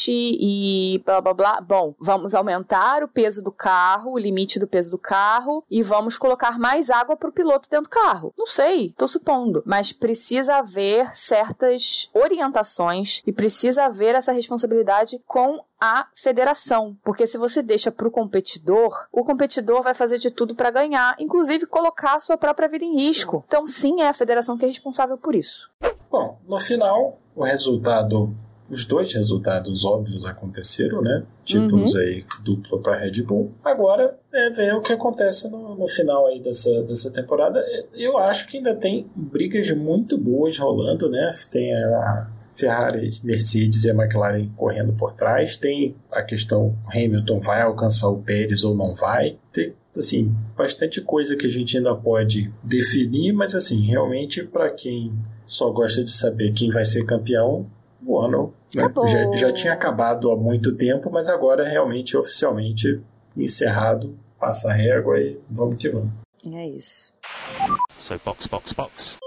Speaker 2: e blá blá blá. Bom, vamos aumentar o peso do carro, o limite do peso do carro e vamos colocar mais água para o piloto dentro do carro. Não sei, tô supondo, mas precisa haver certas orientações e precisa haver essa responsabilidade com a federação, porque se você deixa para o competidor, o competidor vai fazer de tudo para ganhar, inclusive colocar a sua própria vida em risco. Então, sim, é a federação que é responsável por isso.
Speaker 3: Bom, no final, o resultado, os dois resultados óbvios aconteceram, né? Títulos uhum. aí duplo para Red Bull. Agora é ver o que acontece no, no, final aí dessa, dessa temporada. Eu acho que ainda tem brigas muito boas rolando, né? Tem a Ferrari, Mercedes e a McLaren correndo por trás. Tem a questão Hamilton vai alcançar o Pérez ou não vai. Tem assim bastante coisa que a gente ainda pode definir, mas assim realmente para quem só gosta de saber quem vai ser campeão, o ano né, já, já tinha acabado há muito tempo, mas agora realmente oficialmente encerrado. Passa a régua e vamos que vamos.
Speaker 2: É isso.
Speaker 4: So box, box, box.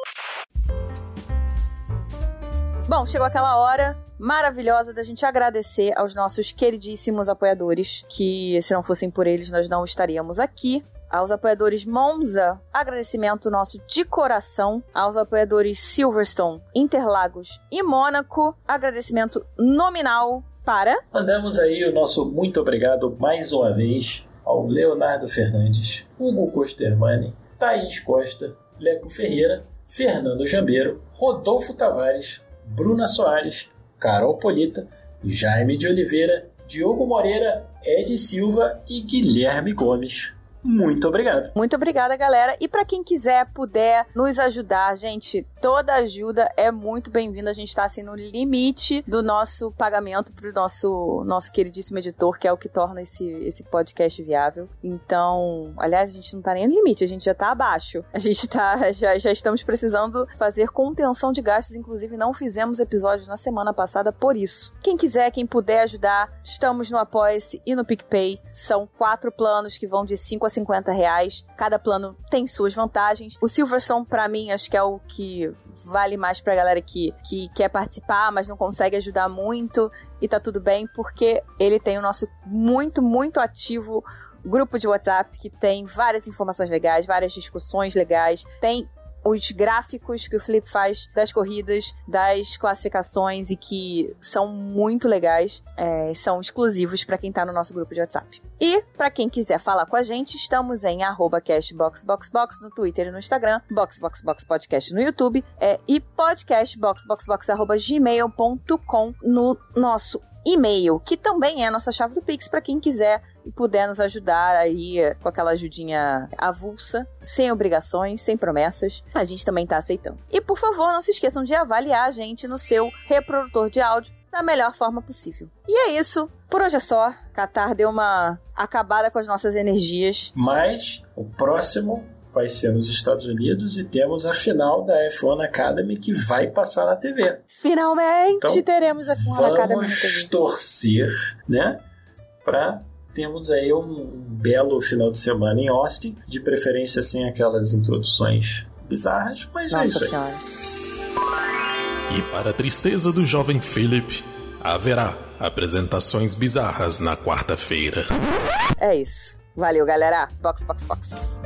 Speaker 2: Bom, chegou aquela hora maravilhosa da gente agradecer aos nossos queridíssimos apoiadores, que se não fossem por eles nós não estaríamos aqui. Aos apoiadores Monza, agradecimento nosso de coração. Aos apoiadores Silverstone, Interlagos e Mônaco, agradecimento nominal para.
Speaker 3: Mandamos aí o nosso muito obrigado mais uma vez ao Leonardo Fernandes, Hugo Costermani, Thaís Costa, Leco Ferreira, Fernando Jambeiro, Rodolfo Tavares, Bruna Soares, Carol Polita, Jaime de Oliveira, Diogo Moreira, Ed Silva e Guilherme Gomes. Muito obrigado.
Speaker 2: Muito obrigada, galera. E para quem quiser, puder nos ajudar, gente, toda ajuda é muito bem-vinda. A gente está assim no limite do nosso pagamento pro nosso nosso queridíssimo editor, que é o que torna esse, esse podcast viável. Então, aliás, a gente não tá nem no limite, a gente já tá abaixo. A gente tá já, já estamos precisando fazer contenção de gastos, inclusive não fizemos episódios na semana passada por isso. Quem quiser, quem puder ajudar, estamos no Apoia-se e no PicPay. São quatro planos que vão de 5 a 50 reais. Cada plano tem suas vantagens. O Silverstone, para mim, acho que é o que vale mais pra galera que, que quer participar, mas não consegue ajudar muito. E tá tudo bem, porque ele tem o nosso muito, muito ativo grupo de WhatsApp que tem várias informações legais, várias discussões legais, tem os gráficos que o Flip faz das corridas, das classificações e que são muito legais, é, são exclusivos para quem está no nosso grupo de WhatsApp. E para quem quiser falar com a gente, estamos em @cashboxboxbox no Twitter e no Instagram, boxboxboxpodcast no YouTube é, e podcastboxboxbox@gmail.com no nosso e-mail, que também é a nossa chave do Pix para quem quiser e puder nos ajudar aí com aquela ajudinha avulsa, sem obrigações, sem promessas, a gente também tá aceitando. E por favor, não se esqueçam de avaliar a gente no seu reprodutor de áudio da melhor forma possível. E é isso. Por hoje é só. Qatar deu uma acabada com as nossas energias.
Speaker 3: Mas o próximo vai ser nos Estados Unidos e temos a final da F1 Academy que vai passar na TV.
Speaker 2: Finalmente então, teremos a F1 Academy na TV.
Speaker 3: Vamos torcer, né? Para temos aí um belo final de semana em Austin, de preferência sem aquelas introduções bizarras, mas
Speaker 2: Nossa
Speaker 3: é isso
Speaker 2: senhora.
Speaker 4: E para a tristeza do jovem Philip, haverá apresentações bizarras na quarta-feira.
Speaker 2: É isso. Valeu, galera. Box, box, box.